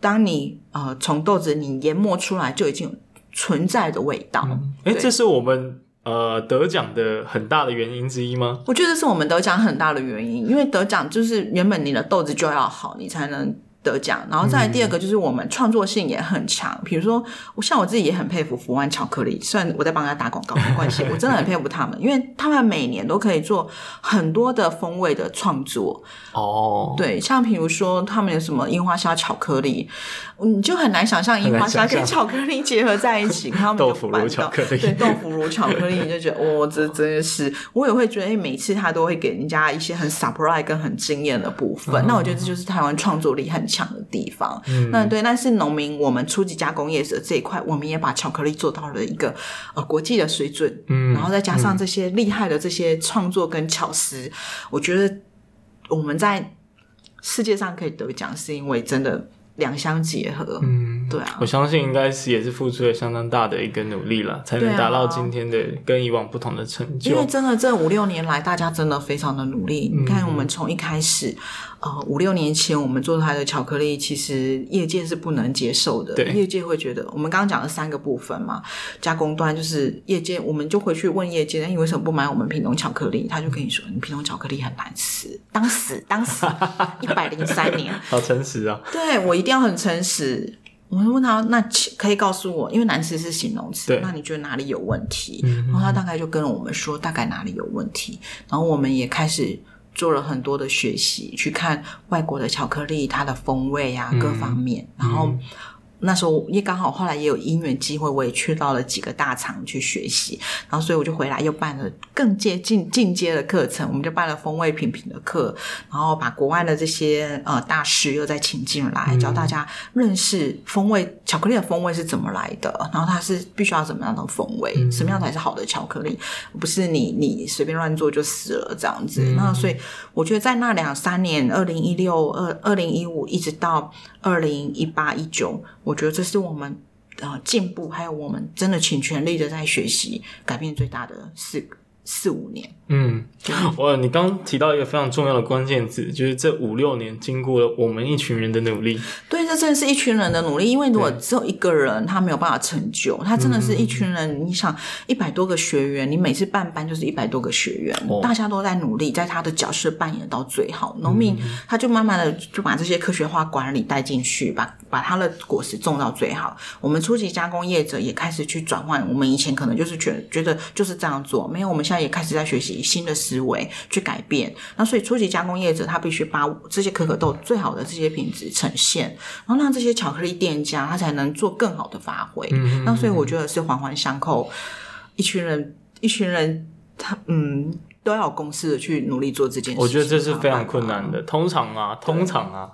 当你呃从豆子你研磨出来，就已经存在的味道。哎、嗯，这是我们呃得奖的很大的原因之一吗？我觉得是我们得奖很大的原因，因为得奖就是原本你的豆子就要好，你才能。得奖，然后再来第二个就是我们创作性也很强。比如说，我像我自己也很佩服福湾巧克力，虽然我在帮他打广告，没关系，我真的很佩服他们，因为他们每年都可以做很多的风味的创作。哦，对，像比如说他们有什么樱花虾巧克力，你就很难想象樱花虾跟巧克力结合在一起，他们就 豆腐乳巧克力，对，豆腐乳 巧克力，你就觉得哦，这真的是，我也会觉得，哎每次他都会给人家一些很 surprise 跟很惊艳的部分。嗯、那我觉得这就是台湾创作力很强的地方，嗯，那对，但是农民我们初级加工业者这一块，我们也把巧克力做到了一个呃国际的水准，嗯，然后再加上这些厉害的这些创作跟巧思，嗯、我觉得我们在世界上可以得奖，是因为真的两相结合，对啊，我相信应该是也是付出了相当大的一个努力了，才能达到今天的跟以往不同的成就。因为真的这五六年来，大家真的非常的努力。嗯、你看，我们从一开始，呃，五六年前我们做出来的巧克力，其实业界是不能接受的。对，业界会觉得，我们刚刚讲了三个部分嘛，加工端就是业界，我们就回去问业界，那你为什么不买我们品种巧克力？他就跟你说，你品种巧克力很难吃，当时当时一百零三年，好诚实啊！对，我一定要很诚实。我们问他，那可以告诉我，因为难词是形容词，那你觉得哪里有问题？嗯、然后他大概就跟我们说，大概哪里有问题。然后我们也开始做了很多的学习，去看外国的巧克力，它的风味啊，各方面，嗯、然后。那时候也刚好，后来也有因缘机会，我也去到了几个大厂去学习，然后所以我就回来又办了更接近进阶的课程，我们就办了风味品品的课，然后把国外的这些呃大师又再请进来，教大家认识风味巧克力的风味是怎么来的，然后它是必须要怎么样的风味，什么样才是好的巧克力，不是你你随便乱做就死了这样子。那所以我觉得在那两三年，二零一六、二二零一五一直到二零一八一九。我觉得这是我们呃进步，还有我们真的尽全力的在学习，改变最大的四个四五年。嗯，哇你刚提到一个非常重要的关键字，就是这五六年经过了我们一群人的努力。对，这真的是一群人的努力，因为如果只有一个人，他没有办法成就，他真的是一群人。嗯、你想，一百多个学员，你每次办班就是一百多个学员，哦、大家都在努力，在他的角色扮演到最好。农民他就慢慢的就把这些科学化管理带进去，把把他的果实种到最好。我们初级加工业者也开始去转换，我们以前可能就是觉得觉得就是这样做，没有，我们现在也开始在学习。新的思维去改变，那所以初级加工业者他必须把这些可可豆最好的这些品质呈现，然后让这些巧克力店家他才能做更好的发挥。嗯嗯嗯，那所以我觉得是环环相扣，一群人一群人他嗯都要有公司的去努力做这件事。我觉得这是非常困难的。通常啊，通常啊，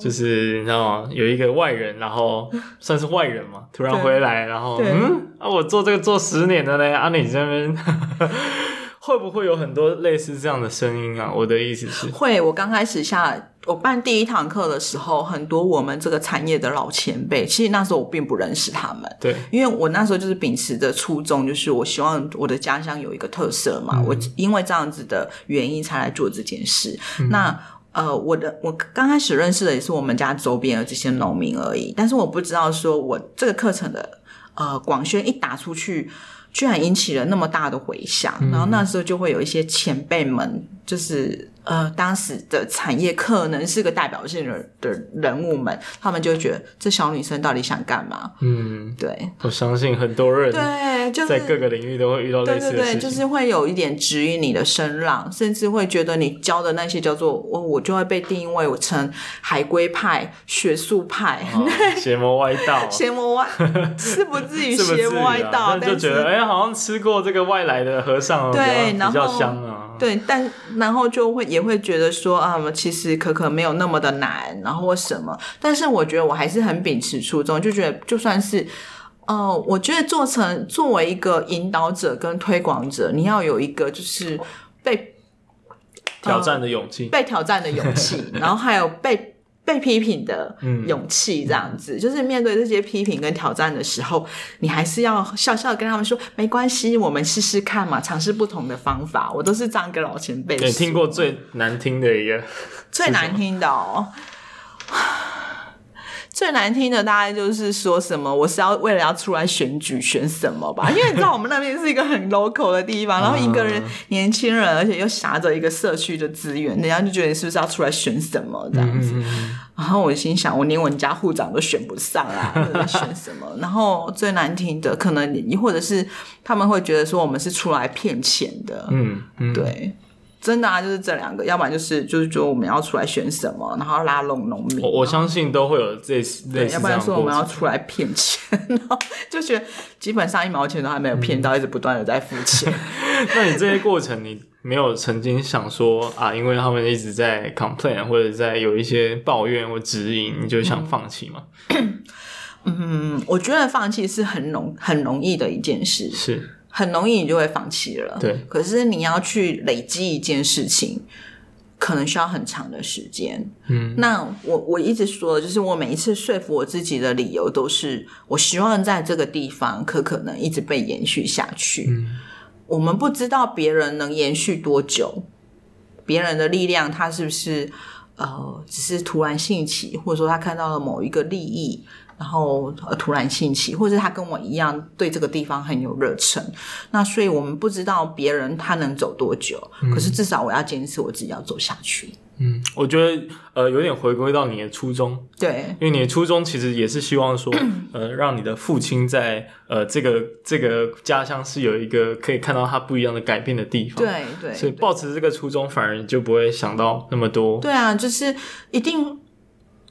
就是你知道吗？有一个外人，然后算是外人嘛，突然回来，然后嗯啊，我做这个做十年的嘞，啊，你这边。会不会有很多类似这样的声音啊？我的意思是，会。我刚开始下我办第一堂课的时候，很多我们这个产业的老前辈，其实那时候我并不认识他们。对，因为我那时候就是秉持着初衷，就是我希望我的家乡有一个特色嘛。嗯、我因为这样子的原因才来做这件事。嗯、那呃，我的我刚开始认识的也是我们家周边的这些农民而已，但是我不知道说我这个课程的呃广宣一打出去。居然引起了那么大的回响，嗯、然后那时候就会有一些前辈们，就是。呃，当时的产业可能是个代表性的的人物们，他们就觉得这小女生到底想干嘛？嗯，对，我相信很多人对，就是在各个领域都会遇到类似的事情。对对对，就是会有一点质疑你的声浪，甚至会觉得你教的那些叫做我，我就会被定位成海归派、学术派、邪魔歪道、邪魔歪，是不至于 邪魔歪道，但就觉得哎，好像吃过这个外来的和尚，对，比较香啊。对，但然后就会也会觉得说啊，其实可可没有那么的难，然后或什么。但是我觉得我还是很秉持初衷，就觉得就算是，呃，我觉得做成作为一个引导者跟推广者，你要有一个就是被挑战的勇气，呃，被挑战的勇气，然后还有被。被批评的勇气，这样子，嗯、就是面对这些批评跟挑战的时候，你还是要笑笑跟他们说，没关系，我们试试看嘛，尝试不同的方法。我都是这样跟老前辈。你听过最难听的一个？最难听的哦。最难听的大概就是说什么，我是要为了要出来选举选什么吧？因为你知道我们那边是一个很 local 的地方，然后一个人年轻人，而且又挟着一个社区的资源，人家就觉得你是不是要出来选什么这样子？然后我心想，我连我们家户长都选不上啊，选什么？然后最难听的，可能你或者是他们会觉得说我们是出来骗钱的，嗯，嗯对。真的啊，就是这两个，要不然就是就是说我们要出来选什么，然后拉拢农民。我我相信都会有这类似这样。要不然说我们要出来骗钱，然后就觉得基本上一毛钱都还没有骗到，嗯、一直不断的在付钱。那你这些过程，你没有曾经想说啊，因为他们一直在 complain 或者在有一些抱怨或指引，你就想放弃吗？嗯，我觉得放弃是很容很容易的一件事。是。很容易你就会放弃了，对。可是你要去累积一件事情，可能需要很长的时间。嗯，那我我一直说的就是我每一次说服我自己的理由都是，我希望在这个地方可可能一直被延续下去。嗯，我们不知道别人能延续多久，别人的力量他是不是呃只是突然兴起，或者说他看到了某一个利益。然后呃突然兴起，或者是他跟我一样对这个地方很有热忱，那所以我们不知道别人他能走多久，嗯、可是至少我要坚持我自己要走下去。嗯，我觉得呃有点回归到你的初衷，对，因为你的初衷其实也是希望说 呃让你的父亲在呃这个这个家乡是有一个可以看到他不一样的改变的地方，对对，所以抱持这个初衷，反而就不会想到那么多。对啊，就是一定。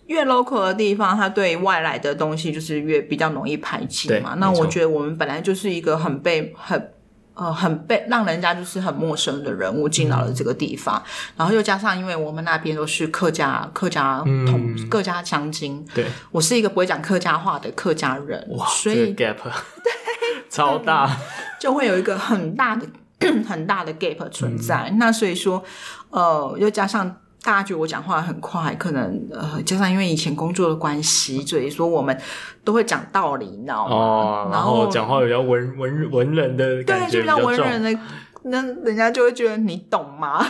越 local 的地方，它对外来的东西就是越比较容易排挤嘛。那我觉得我们本来就是一个很被很呃很被让人家就是很陌生的人物进到了这个地方，嗯、然后又加上因为我们那边都是客家客家同、嗯、客家乡亲，对，我是一个不会讲客家话的客家人，哇，所以、这个、gap 对。超大，就会有一个很大的 很大的 gap 存在。嗯、那所以说，呃，又加上。大家觉得我讲话很快，可能呃，加上因为以前工作的关系，所以说我们都会讲道理，你知道吗？哦，然后讲话比较文文文人的感觉比较，对，就比较文人的，那人家就会觉得你懂吗？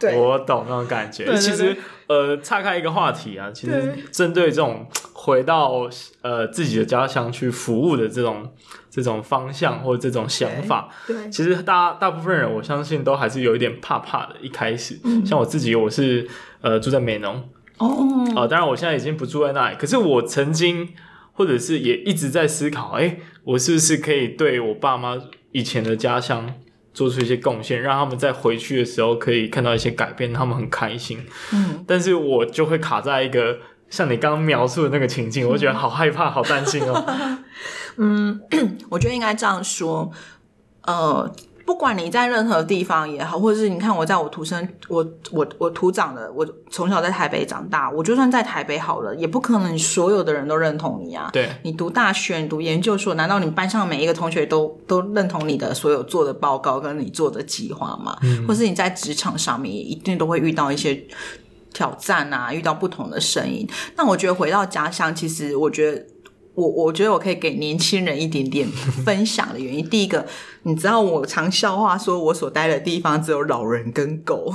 对，我懂那种感觉。其实呃，岔开一个话题啊，其实针对这种回到呃自己的家乡去服务的这种。这种方向或者这种想法，对，对，其实大大部分人我相信都还是有一点怕怕的。一开始，嗯、像我自己，我是呃住在美浓哦，啊、呃，当然我现在已经不住在那里。可是我曾经或者是也一直在思考，哎，我是不是可以对我爸妈以前的家乡做出一些贡献，让他们在回去的时候可以看到一些改变，他们很开心。嗯，但是我就会卡在一个像你刚刚描述的那个情境，我觉得好害怕，好担心哦。嗯，我觉得应该这样说，呃，不管你在任何地方也好，或者是你看我在我土生我我我土长的，我从小在台北长大，我就算在台北好了，也不可能所有的人都认同你啊。对，你读大学、你读研究所，难道你班上每一个同学都都认同你的所有做的报告跟你做的计划吗？嗯，或是你在职场上面也一定都会遇到一些挑战啊，遇到不同的声音。那我觉得回到家乡，其实我觉得。我我觉得我可以给年轻人一点点分享的原因，第一个，你知道我常笑话说，我所待的地方只有老人跟狗，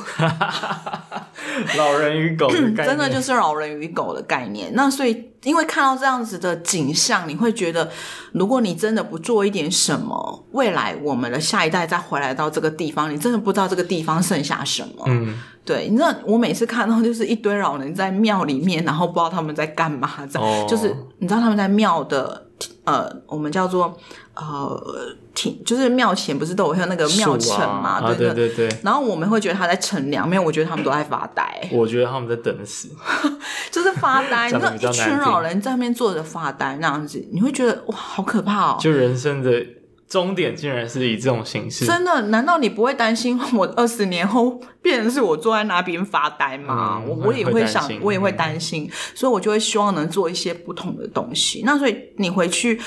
老人与狗的概念，真的就是老人与狗的概念。那所以，因为看到这样子的景象，你会觉得，如果你真的不做一点什么，未来我们的下一代再回来到这个地方，你真的不知道这个地方剩下什么。嗯。对，你知道我每次看到就是一堆老人在庙里面，然后不知道他们在干嘛，在、oh. 就是你知道他们在庙的呃，我们叫做呃挺，就是庙前不是都有那个庙城嘛？啊、对对对。然后我们会觉得他在乘凉，没有，我觉得他们都在发呆。我觉得他们在等死，就是发呆。你知道一群老人在那边坐着发呆那样子，你会觉得哇，好可怕哦！就人生的。终点竟然是以这种形式，真的？难道你不会担心我二十年后变成是我坐在那边发呆吗？我、嗯、我也会想，会我也会担心，嗯、所以我就会希望能做一些不同的东西。那所以你回去。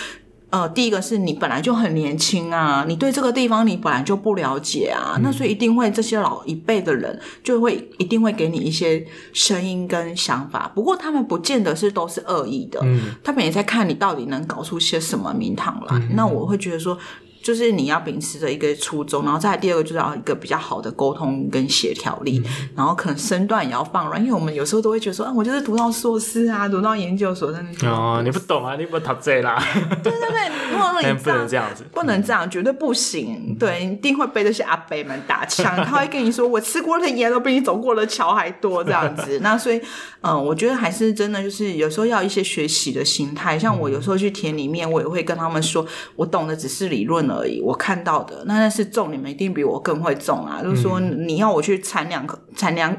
呃，第一个是你本来就很年轻啊，你对这个地方你本来就不了解啊，嗯、那所以一定会这些老一辈的人就会一定会给你一些声音跟想法，不过他们不见得是都是恶意的，嗯，他们也在看你到底能搞出些什么名堂来。嗯、那我会觉得说。就是你要秉持着一个初衷，然后再来第二个就是要一个比较好的沟通跟协调力，嗯、然后可能身段也要放软，因为我们有时候都会觉得说，啊，我就是读到硕士啊，读到研究所在那。哦，你不懂啊，你不读这啦。对对对，如果说你不能这样子，不能这样，绝对不行。嗯、对，一定会被这些阿伯们打枪，他会跟你说，我吃过的盐都比你走过的桥还多，这样子。那所以，嗯，我觉得还是真的，就是有时候要一些学习的心态。像我有时候去田里面，我也会跟他们说，我懂的只是理论而已，我看到。的那那是种，你们一定比我更会种啊！就是说，你要我去产两棵残粮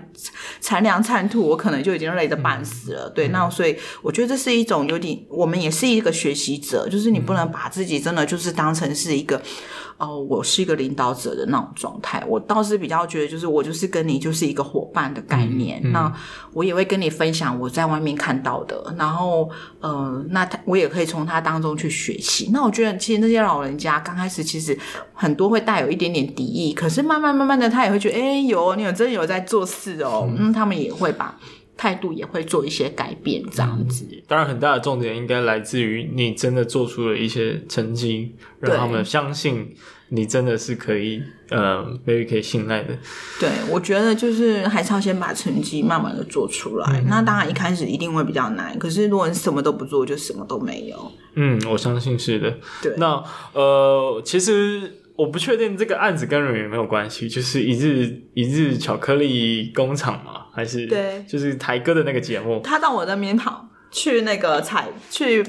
产粮产土，我可能就已经累得半死了。嗯、对，那所以我觉得这是一种有点，我们也是一个学习者，就是你不能把自己真的就是当成是一个。哦、呃，我是一个领导者的那种状态，我倒是比较觉得，就是我就是跟你就是一个伙伴的概念。嗯嗯、那我也会跟你分享我在外面看到的，然后呃，那他我也可以从他当中去学习。那我觉得，其实那些老人家刚开始其实很多会带有一点点敌意，可是慢慢慢慢的，他也会觉得，哎，有你有真的有在做事哦，嗯，他们也会把态度也会做一些改变，这样子。嗯、当然，很大的重点应该来自于你真的做出了一些成绩，让他们相信你真的是可以，呃，maybe 可以信赖的。对，我觉得就是还是要先把成绩慢慢的做出来。嗯、那当然一开始一定会比较难，可是如果你什么都不做，就什么都没有。嗯，我相信是的。对，那呃，其实。我不确定这个案子跟人有没有关系，就是一日一日巧克力工厂嘛，还是对，就是台哥的那个节目，他到我那边跑去那个采去。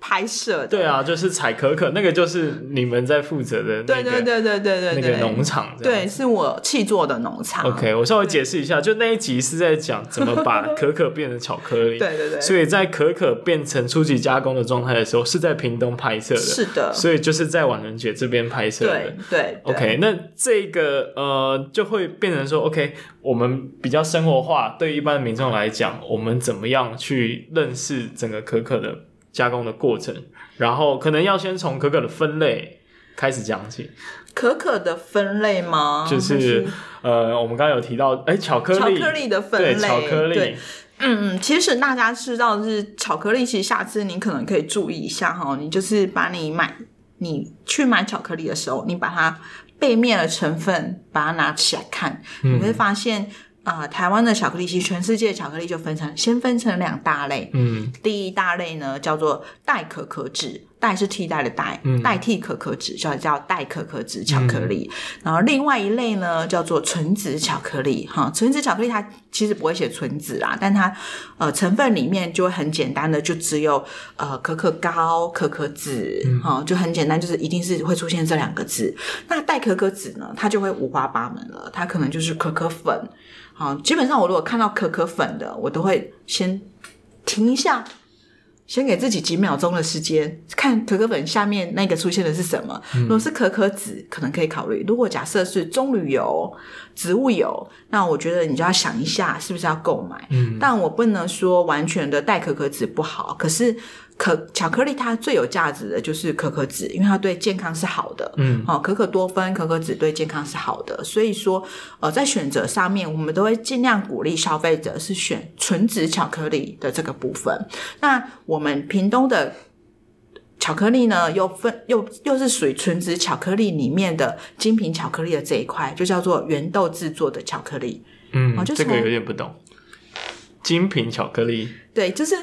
拍摄对啊，就是采可可，那个就是你们在负责的，对对对对对对，那个农场，对，是我气做的农场。OK，我稍微解释一下，就那一集是在讲怎么把可可变成巧克力，对对对。所以在可可变成初级加工的状态的时候，是在屏东拍摄的，是的。所以就是在婉伦姐这边拍摄的，对对。OK，那这个呃就会变成说，OK，我们比较生活化，对一般民众来讲，我们怎么样去认识整个可可的加工的过程，然后可能要先从可可的分类开始讲起。可可的分类吗？就是，是呃，我们刚刚有提到，哎，巧克力，巧克力的分类，巧克力，对，嗯嗯，其实大家知道的是巧克力，其实下次你可能可以注意一下哈，你就是把你买，你去买巧克力的时候，你把它背面的成分把它拿起来看，嗯、你会发现。啊、呃，台湾的巧克力，其实全世界的巧克力就分成，先分成两大类。嗯，第一大类呢叫做代可可脂。代是替代的代，代替可可脂叫叫代可可脂巧克力。然后另外一类呢叫做纯脂巧克力，哈，纯脂巧克力它其实不会写纯脂啦，但它呃成分里面就会很简单的，就只有呃可可膏、可可脂，哈、就很简单，就是一定是会出现这两个字。那代可可脂呢，它就会五花八门了，它可能就是可可粉，好，基本上我如果看到可可粉的，我都会先停一下。先给自己几秒钟的时间，看可可粉下面那个出现的是什么。如果是可可脂，可能可以考虑；如果假设是棕榈油、植物油，那我觉得你就要想一下是不是要购买。嗯，但我不能说完全的代可可脂不好，可是。可巧克力它最有价值的就是可可脂，因为它对健康是好的。嗯，哦，可可多酚、可可脂对健康是好的，所以说，呃，在选择上面，我们都会尽量鼓励消费者是选纯脂巧克力的这个部分。那我们屏东的巧克力呢，又分又又是属于纯脂巧克力里面的精品巧克力的这一块，就叫做原豆制作的巧克力。嗯，哦，这个有点不懂。精品巧克力，对，就是。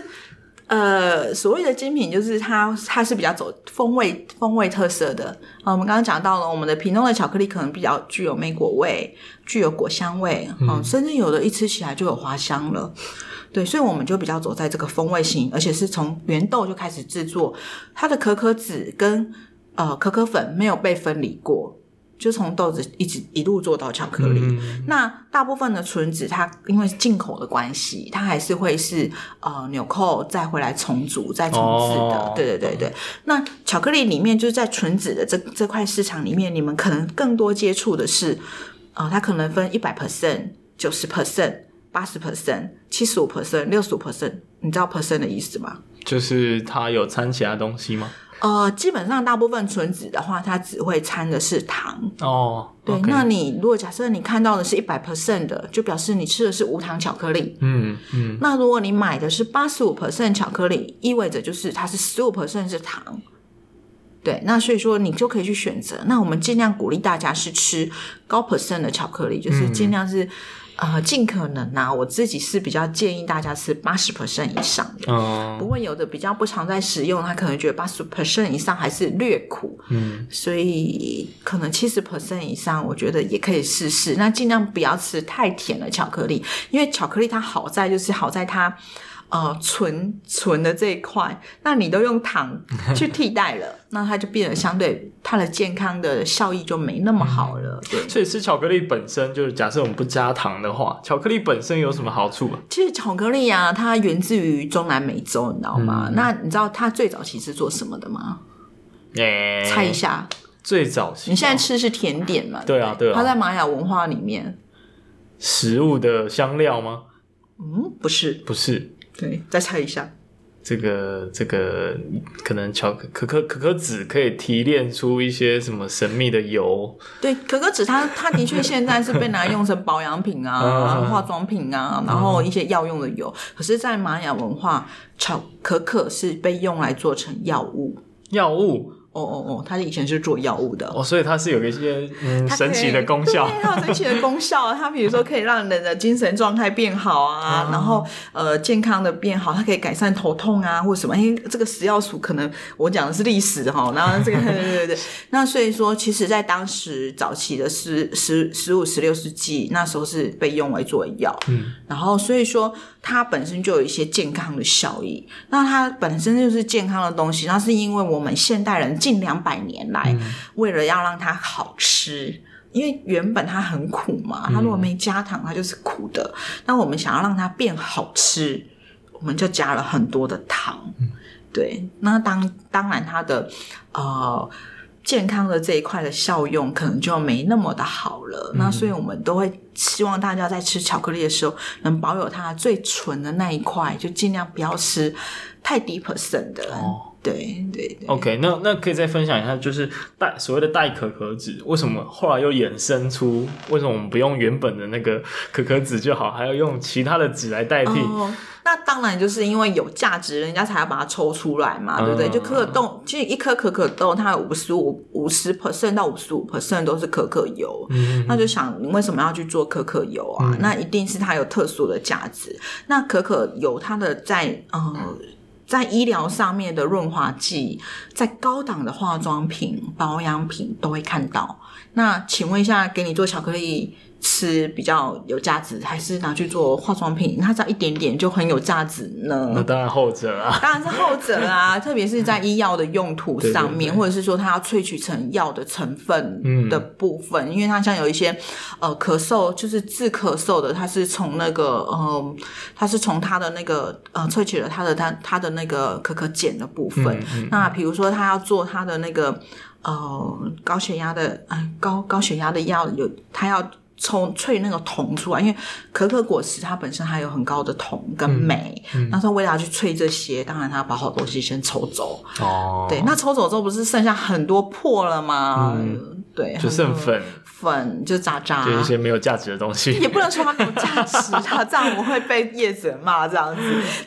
呃，所谓的精品就是它，它是比较走风味、风味特色的。啊，我们刚刚讲到了，我们的屏东的巧克力可能比较具有莓果味，具有果香味，嗯、啊，甚至有的一吃起来就有花香了。对，所以我们就比较走在这个风味型，而且是从原豆就开始制作，它的可可脂跟呃可可粉没有被分离过。就从豆子一直一路做到巧克力。嗯、那大部分的纯子，它因为进口的关系，它还是会是呃纽扣再回来重组再重制的。哦、对对对对。那巧克力里面就是在纯子的这这块市场里面，你们可能更多接触的是，呃，它可能分一百 percent、九十 percent、八十 percent、七十五 percent、六十五 percent。你知道 percent 的意思吗？就是它有掺其他东西吗？呃，基本上大部分纯脂的话，它只会掺的是糖哦。对，okay. 那你如果假设你看到的是一百 percent 的，就表示你吃的是无糖巧克力。嗯嗯。嗯，那如果你买的是八十五 percent 巧克力，意味着就是它是十五 percent 是糖。对，那所以说你就可以去选择。那我们尽量鼓励大家是吃高 percent 的巧克力，就是尽量是。呃，尽可能呐、啊，我自己是比较建议大家吃八十 percent 以上的。哦。不过有的比较不常在使用，他可能觉得八十 percent 以上还是略苦。嗯。所以可能七十 percent 以上，我觉得也可以试试。那尽量不要吃太甜的巧克力，因为巧克力它好在就是好在它，呃存存的这一块，那你都用糖 去替代了，那它就变得相对它的健康的效益就没那么好了。对，所以吃巧克力本身就是假设我们不加糖的话，巧克力本身有什么好处？其实巧克力啊，它源自于中南美洲，你知道吗？嗯、那你知道它最早期是做什么的吗？欸、猜一下。最早期，你现在吃是甜点嘛？对啊，对啊。它在玛雅文化里面，食物的香料吗？嗯，不是，不是。对，再猜一下。这个这个可能巧克可可可可脂可以提炼出一些什么神秘的油？对，可可脂它它的确现在是被拿来用成保养品啊、化妆品啊，然后一些药用的油。可是，在玛雅文化，巧可可是被用来做成药物。药物。哦哦哦，他以前是做药物的哦，所以它是有一些嗯神奇的功效，对，它有神奇的功效。它比如说可以让人的精神状态变好啊，嗯、然后呃健康的变好，它可以改善头痛啊或什么。哎，这个食药署可能我讲的是历史哈，然后这个对对对对，那所以说，其实在当时早期的十十十五十六世纪，那时候是被用来做药，嗯，然后所以说。它本身就有一些健康的效益，那它本身就是健康的东西，那是因为我们现代人近两百年来，嗯、为了要让它好吃，因为原本它很苦嘛，它如果没加糖，它就是苦的。嗯、那我们想要让它变好吃，我们就加了很多的糖。嗯、对，那当当然它的呃。健康的这一块的效用可能就没那么的好了，嗯、那所以我们都会希望大家在吃巧克力的时候能保有它最纯的那一块，就尽量不要吃太低 percent 的。哦，对对对。OK，那那可以再分享一下，就是代所谓的代可可脂，为什么后来又衍生出为什么我们不用原本的那个可可脂就好，还要用其他的脂来代替？哦那当然就是因为有价值，人家才要把它抽出来嘛，对不对？就可可豆，其实一颗可可豆，它有五十五、五十 percent 到五十五 percent 都是可可油。嗯，那就想，你为什么要去做可可油啊？嗯、那一定是它有特殊的价值。那可可油它的在呃，在医疗上面的润滑剂，在高档的化妆品、保养品都会看到。那请问一下，给你做巧克力？吃比较有价值，还是拿去做化妆品？它只要一点点就很有价值呢？那当然后者啊，当然是后者啊，特别是在医药的用途上面，对对对，或者是说它要萃取成药的成分的部分，嗯、因为它像有一些呃咳嗽，就是治咳嗽的，它是从那个呃，它是从它的那个呃萃取了它的它它的那个可可碱的部分。嗯嗯、那比如说它要做它的那个呃高血压的呃高高血压的药，有它要。抽萃那个铜出来，因为可可果实它本身还有很高的铜跟镁，嗯嗯、那他为了要去萃这些，当然他要把好东西先抽走。哦，对，那抽走之后不是剩下很多破了吗？嗯、对，就剩粉，粉就渣渣，就一些没有价值的东西。也不能说它没有价值，它这样我会被业者骂这样子。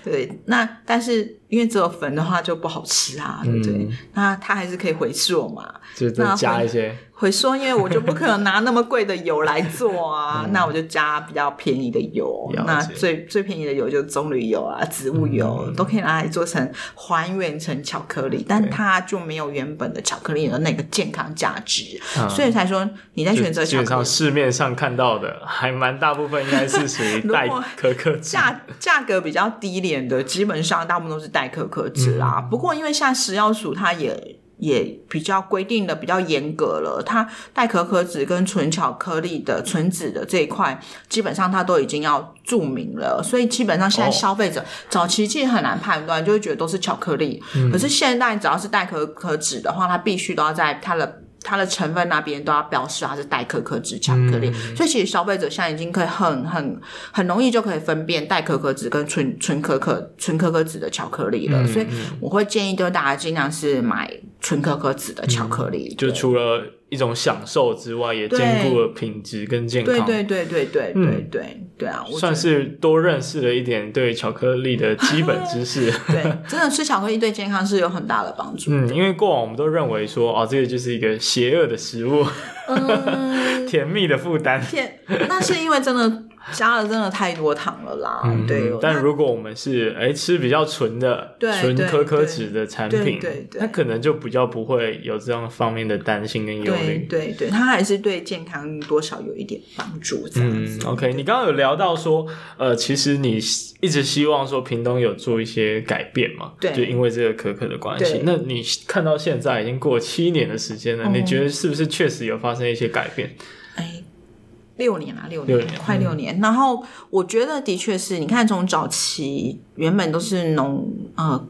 对，那但是。因为只有粉的话就不好吃啊，对不对？嗯、那它还是可以回溯嘛，就再加一些。回溯，因为我就不可能拿那么贵的油来做啊，嗯、那我就加比较便宜的油。那最最便宜的油就是棕榈油啊，植物油、嗯、都可以拿来做成还原成巧克力，但它就没有原本的巧克力的那个健康价值，嗯、所以才说你在选择基本上市面上看到的还蛮大部分应该是属于代 可可价价格比较低廉的，基本上大部分都是代。代可可脂啊，不过因为现在食药署，它也也比较规定的比较严格了，它代可可脂跟纯巧克力的纯脂的这一块，基本上它都已经要注明了，所以基本上现在消费者早期其实很难判断，就会觉得都是巧克力，可是现在只要是代可可脂的话，它必须都要在它的。它的成分那边都要标示它是代可可脂巧克力，嗯、所以其实消费者现在已经可以很很很容易就可以分辨代可可脂跟纯纯可可纯可可脂的巧克力了。嗯、所以我会建议，就是大家尽量是买纯可可脂的巧克力，就除了一种享受之外，也兼顾了品质跟健康。对对对对对对对对啊！算是多认识了一点对巧克力的基本知识。对，真的吃巧克力对健康是有很大的帮助。嗯，因为过往我们都认为说啊，这个就是一个邪恶的食物，甜蜜的负担。甜，那是因为真的。加了真的太多糖了啦。嗯、对，但如果我们是哎吃比较纯的、纯可可脂的产品，那可能就比较不会有这样方面的担心跟忧虑。对对对，它还是对健康多少有一点帮助这样子。嗯，OK，你刚刚有聊到说，呃，其实你一直希望说屏东有做一些改变嘛？对，就因为这个可可的关系。那你看到现在已经过七年的时间了，嗯、你觉得是不是确实有发生一些改变？哎。六年啊，六年，六年快六年。嗯、然后我觉得的确是，你看从早期原本都是农呃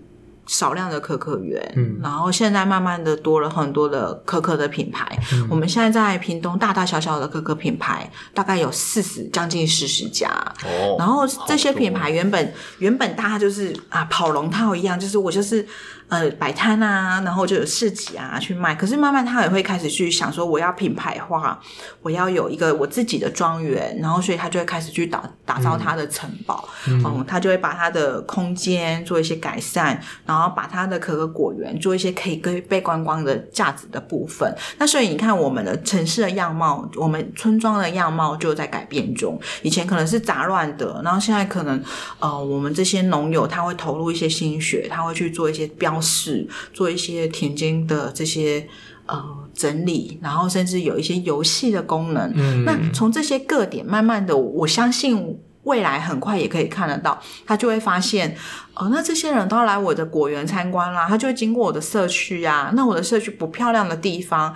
少量的可可园，嗯，然后现在慢慢的多了很多的可可的品牌。嗯、我们现在在屏东大大小小的可可品牌大概有四十将近四十家。哦，然后这些品牌原本原本大家就是啊跑龙套一样，就是我就是。呃，摆摊啊，然后就有市集啊去卖。可是慢慢他也会开始去想说，我要品牌化，我要有一个我自己的庄园，然后所以他就会开始去打打造他的城堡。嗯，嗯，他就会把他的空间做一些改善，然后把它的可可果园做一些可以被被观光的价值的部分。那所以你看，我们的城市的样貌，我们村庄的样貌就在改变中。以前可能是杂乱的，然后现在可能呃，我们这些农友他会投入一些心血，他会去做一些标。识做一些田间的这些呃整理，然后甚至有一些游戏的功能。嗯，那从这些个点，慢慢的，我相信未来很快也可以看得到，他就会发现，哦、那这些人都要来我的果园参观啦，他就会经过我的社区呀，那我的社区不漂亮的地方。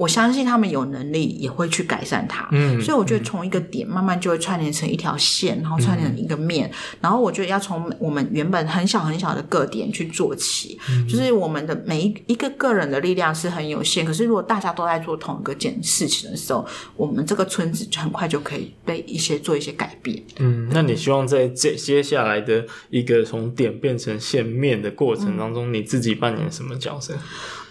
我相信他们有能力也会去改善它，嗯，所以我觉得从一个点慢慢就会串联成一条线，然后串联成一个面，嗯、然后我觉得要从我们原本很小很小的个点去做起，嗯、就是我们的每一一个个人的力量是很有限，可是如果大家都在做同一个件事情的时候，我们这个村子很快就可以被一些做一些改变。嗯，那你希望在这接下来的一个从点变成线面的过程当中，嗯、你自己扮演什么角色？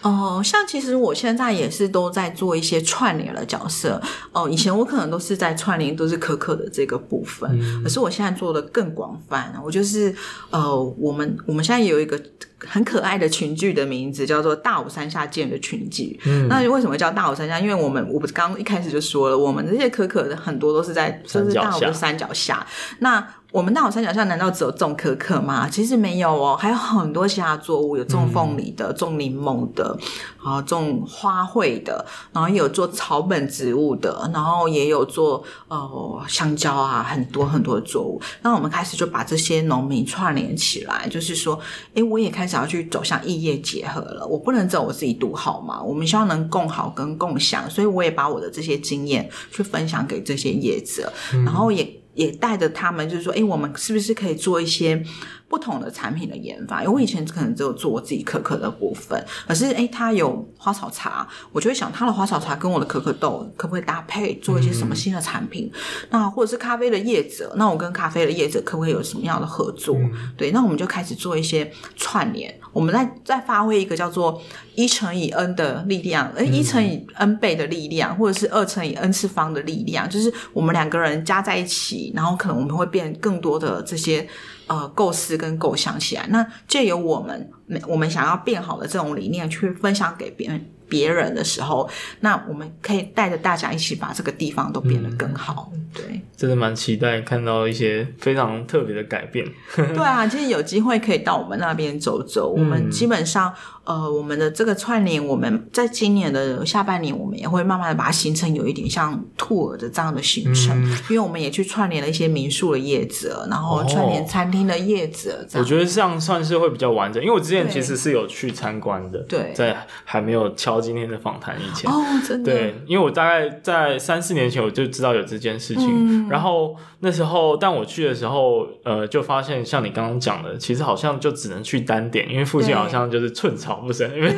哦、呃，像其实我现在也是都在做一些串联的角色。哦、呃，以前我可能都是在串联都是可可的这个部分，嗯、可是我现在做的更广泛。我就是呃，我们我们现在有一个很可爱的群聚的名字，叫做“大武山下见”的群聚。嗯，那为什么叫大武山下？因为我们我不是刚刚一开始就说了，我们这些可可的很多都是在就是大武的山脚下。那我们大武山脚下难道只有种可可吗？其实没有哦，还有很多其他作物，有种凤梨的、种柠檬的，然后种花卉的，然后也有做草本植物的，然后也有做呃香蕉啊，很多很多的作物。那我们开始就把这些农民串联起来，就是说，诶，我也开始要去走向异业结合了。我不能只有我自己独好嘛，我们希望能共好跟共享，所以我也把我的这些经验去分享给这些业者，然后也。也带着他们，就是说，诶，我们是不是可以做一些不同的产品的研发？因为我以前可能只有做我自己可可的部分，可是诶，它有花草茶，我就会想它的花草茶跟我的可可豆可不可以搭配，做一些什么新的产品？嗯、那或者是咖啡的业者，那我跟咖啡的业者可不可以有什么样的合作？嗯、对，那我们就开始做一些串联，我们再再发挥一个叫做一乘以 n 的力量，诶，一乘以 n 倍的力量，或者是二乘以 n 次方的力量，就是我们两个人加在一起。然后可能我们会变更多的这些呃构思跟构想起来，那借由我们我们想要变好的这种理念去分享给别人别人的时候，那我们可以带着大家一起把这个地方都变得更好。嗯、对，真的蛮期待看到一些非常特别的改变。对啊，其实有机会可以到我们那边走走。嗯、我们基本上。呃，我们的这个串联，我们在今年的下半年，我们也会慢慢的把它形成有一点像 tour 的这样的行程，嗯、因为我们也去串联了一些民宿的业者，然后串联餐厅的业者。哦、我觉得这样算是会比较完整，因为我之前其实是有去参观的，对，在还没有敲今天的访谈以前，哦，真的，对，因为我大概在三四年前我就知道有这件事情，嗯、然后那时候，但我去的时候，呃，就发现像你刚刚讲的，其实好像就只能去单点，因为附近好像就是寸草。不是，因为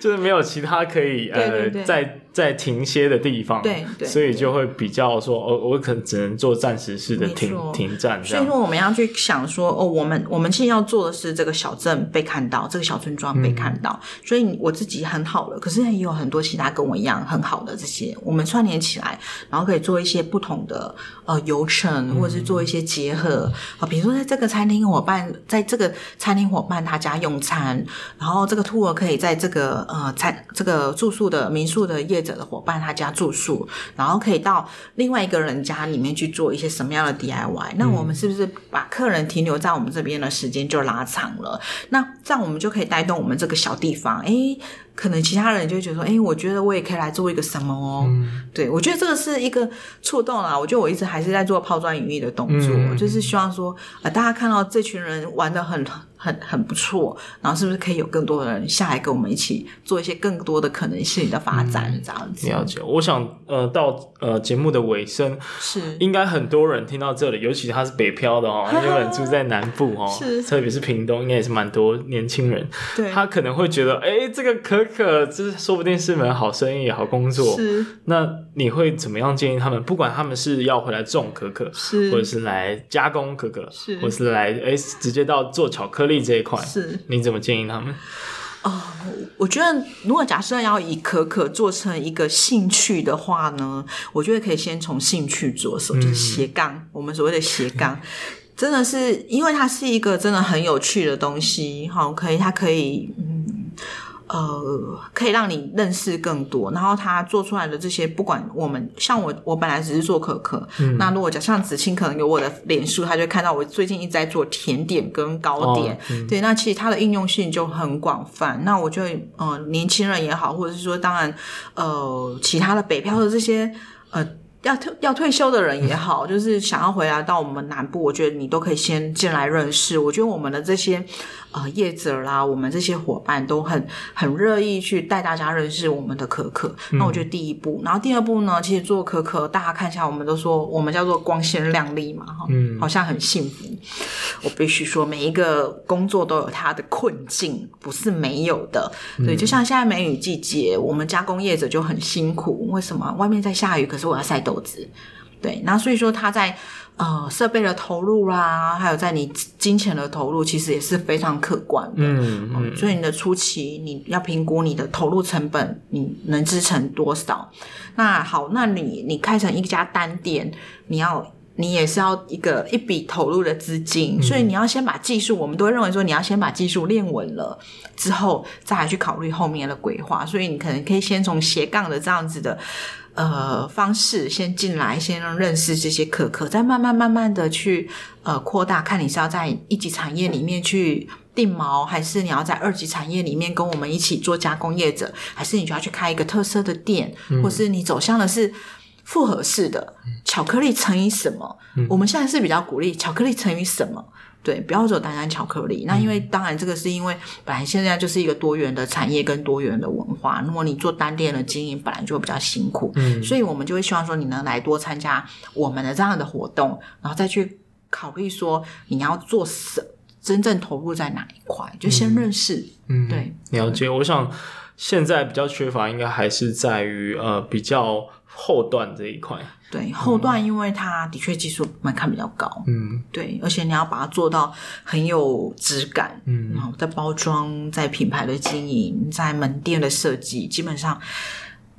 就是没有其他可以呃在在停歇的地方，对，所以就会比较说，哦，我可能只能做暂时式的停停站。所以说，我们要去想说，哦，我们我们现在要做的是这个小镇被看到，这个小村庄被看到。所以我自己很好了，可是也有很多其他跟我一样很好的这些，我们串联起来，然后可以做一些不同的呃流程，或者是做一些结合啊，比如说在这个餐厅伙伴，在这个餐厅伙伴他家用餐，然后这个。我可以在这个呃餐这个住宿的民宿的业者的伙伴他家住宿，然后可以到另外一个人家里面去做一些什么样的 DIY？那我们是不是把客人停留在我们这边的时间就拉长了？那这样我们就可以带动我们这个小地方，诶可能其他人就会觉得说，哎，我觉得我也可以来做一个什么哦。嗯、对，我觉得这个是一个触动啦。我觉得我一直还是在做抛砖引玉的动作，嗯、就是希望说，呃，大家看到这群人玩的很很很不错，然后是不是可以有更多的人下来跟我们一起做一些更多的可能性的发展，嗯、这样子。了解。我想，呃，到呃节目的尾声，是应该很多人听到这里，尤其他是北漂的哦，有人住在南部哦，是，特别是屏东，应该也是蛮多年轻人，对，他可能会觉得，哎，这个可可，这说不定是门好生意、好工作。是，那你会怎么样建议他们？不管他们是要回来种可可，是，或者是来加工可可，是，或者是来哎直接到做巧克力。力这一块是，你怎么建议他们？哦、呃，我觉得如果假设要以可可做成一个兴趣的话呢，我觉得可以先从兴趣着手，就是斜杠。嗯、我们所谓的斜杠，真的是因为它是一个真的很有趣的东西，好，可以，它可以，嗯。呃，可以让你认识更多，然后他做出来的这些，不管我们像我，我本来只是做可可，嗯、那如果讲像子清，可能有我的脸书，他就看到我最近一直在做甜点跟糕点，哦嗯、对，那其实它的应用性就很广泛。那我就呃，年轻人也好，或者是说，当然呃，其他的北漂的这些呃。要退要退休的人也好，嗯、就是想要回来到我们南部，我觉得你都可以先进来认识。我觉得我们的这些呃业者啦，我们这些伙伴都很很乐意去带大家认识我们的可可。嗯、那我觉得第一步，然后第二步呢，其实做可可，大家看一下，我们都说我们叫做光鲜亮丽嘛，哈，嗯，好像很幸福。我必须说，每一个工作都有它的困境，不是没有的。对，就像现在梅雨季节，我们加工业者就很辛苦。为什么？外面在下雨，可是我要晒豆子。对，那所以说他在呃设备的投入啦，还有在你金钱的投入，其实也是非常可观的。嗯嗯、呃。所以你的初期你要评估你的投入成本，你能支撑多少？那好，那你你开成一家单店，你要。你也是要一个一笔投入的资金，所以你要先把技术，我们都会认为说你要先把技术练稳了之后，再来去考虑后面的规划。所以你可能可以先从斜杠的这样子的呃方式先进来，先认识这些可可，再慢慢慢慢的去呃扩大，看你是要在一级产业里面去定锚，还是你要在二级产业里面跟我们一起做加工业者，还是你就要去开一个特色的店，或是你走向的是。复合式的巧克力乘以什么？嗯、我们现在是比较鼓励巧克力乘以什么？对，不要走单单巧克力。那因为当然这个是因为本来现在就是一个多元的产业跟多元的文化。如果你做单店的经营，本来就会比较辛苦，嗯，所以我们就会希望说你能来多参加我们的这样的活动，然后再去考虑说你要做什，真正投入在哪一块，就先认识，嗯，对，了解。我想现在比较缺乏，应该还是在于呃比较。后段这一块，对后段，因为它的确技术门槛比较高，嗯，对，而且你要把它做到很有质感，嗯，然后在包装、在品牌的经营、在门店的设计，基本上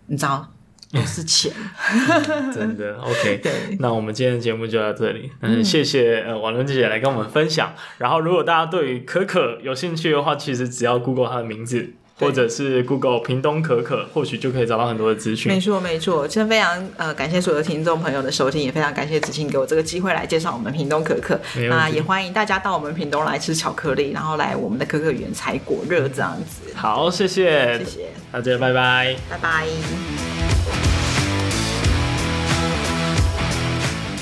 你知道都是钱，嗯、真的 OK。对，那我们今天的节目就到这里，嗯，谢谢呃婉伦姐姐来跟我们分享。然后，如果大家对于可可有兴趣的话，其实只要 Google 它的名字。或者是 Google 屏东可可，或许就可以找到很多的资讯。没错，没错，真非常呃感谢所有的听众朋友的收听，也非常感谢子晴给我这个机会来介绍我们屏东可可。那也欢迎大家到我们屏东来吃巧克力，然后来我们的可可园采果热这样子。好，谢谢，谢谢大家，拜拜，拜拜。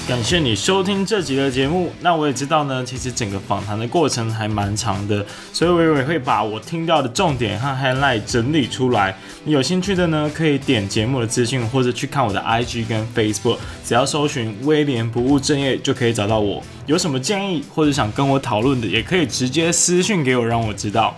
感谢你收听这集的节目。那我也知道呢，其实整个访谈的过程还蛮长的，所以我也会把我听到的重点和 highlight 整理出来。你有兴趣的呢，可以点节目的资讯，或者去看我的 IG 跟 Facebook，只要搜寻威廉不务正业就可以找到我。有什么建议或者想跟我讨论的，也可以直接私讯给我，让我知道。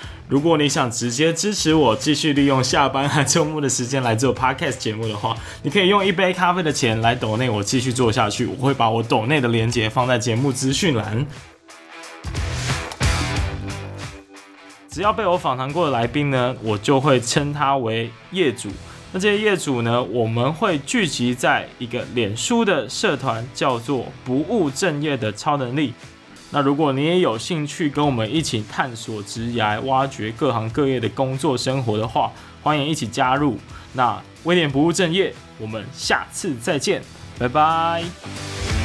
如果你想直接支持我，继续利用下班和周末的时间来做 podcast 节目的话，你可以用一杯咖啡的钱来抖内我继续做下去。我会把我抖内的链接放在节目资讯栏。只要被我访谈过的来宾呢，我就会称他为业主。那这些业主呢，我们会聚集在一个脸书的社团，叫做“不务正业的超能力”。那如果你也有兴趣跟我们一起探索职涯、挖掘各行各业的工作生活的话，欢迎一起加入。那威廉不务正业，我们下次再见，拜拜。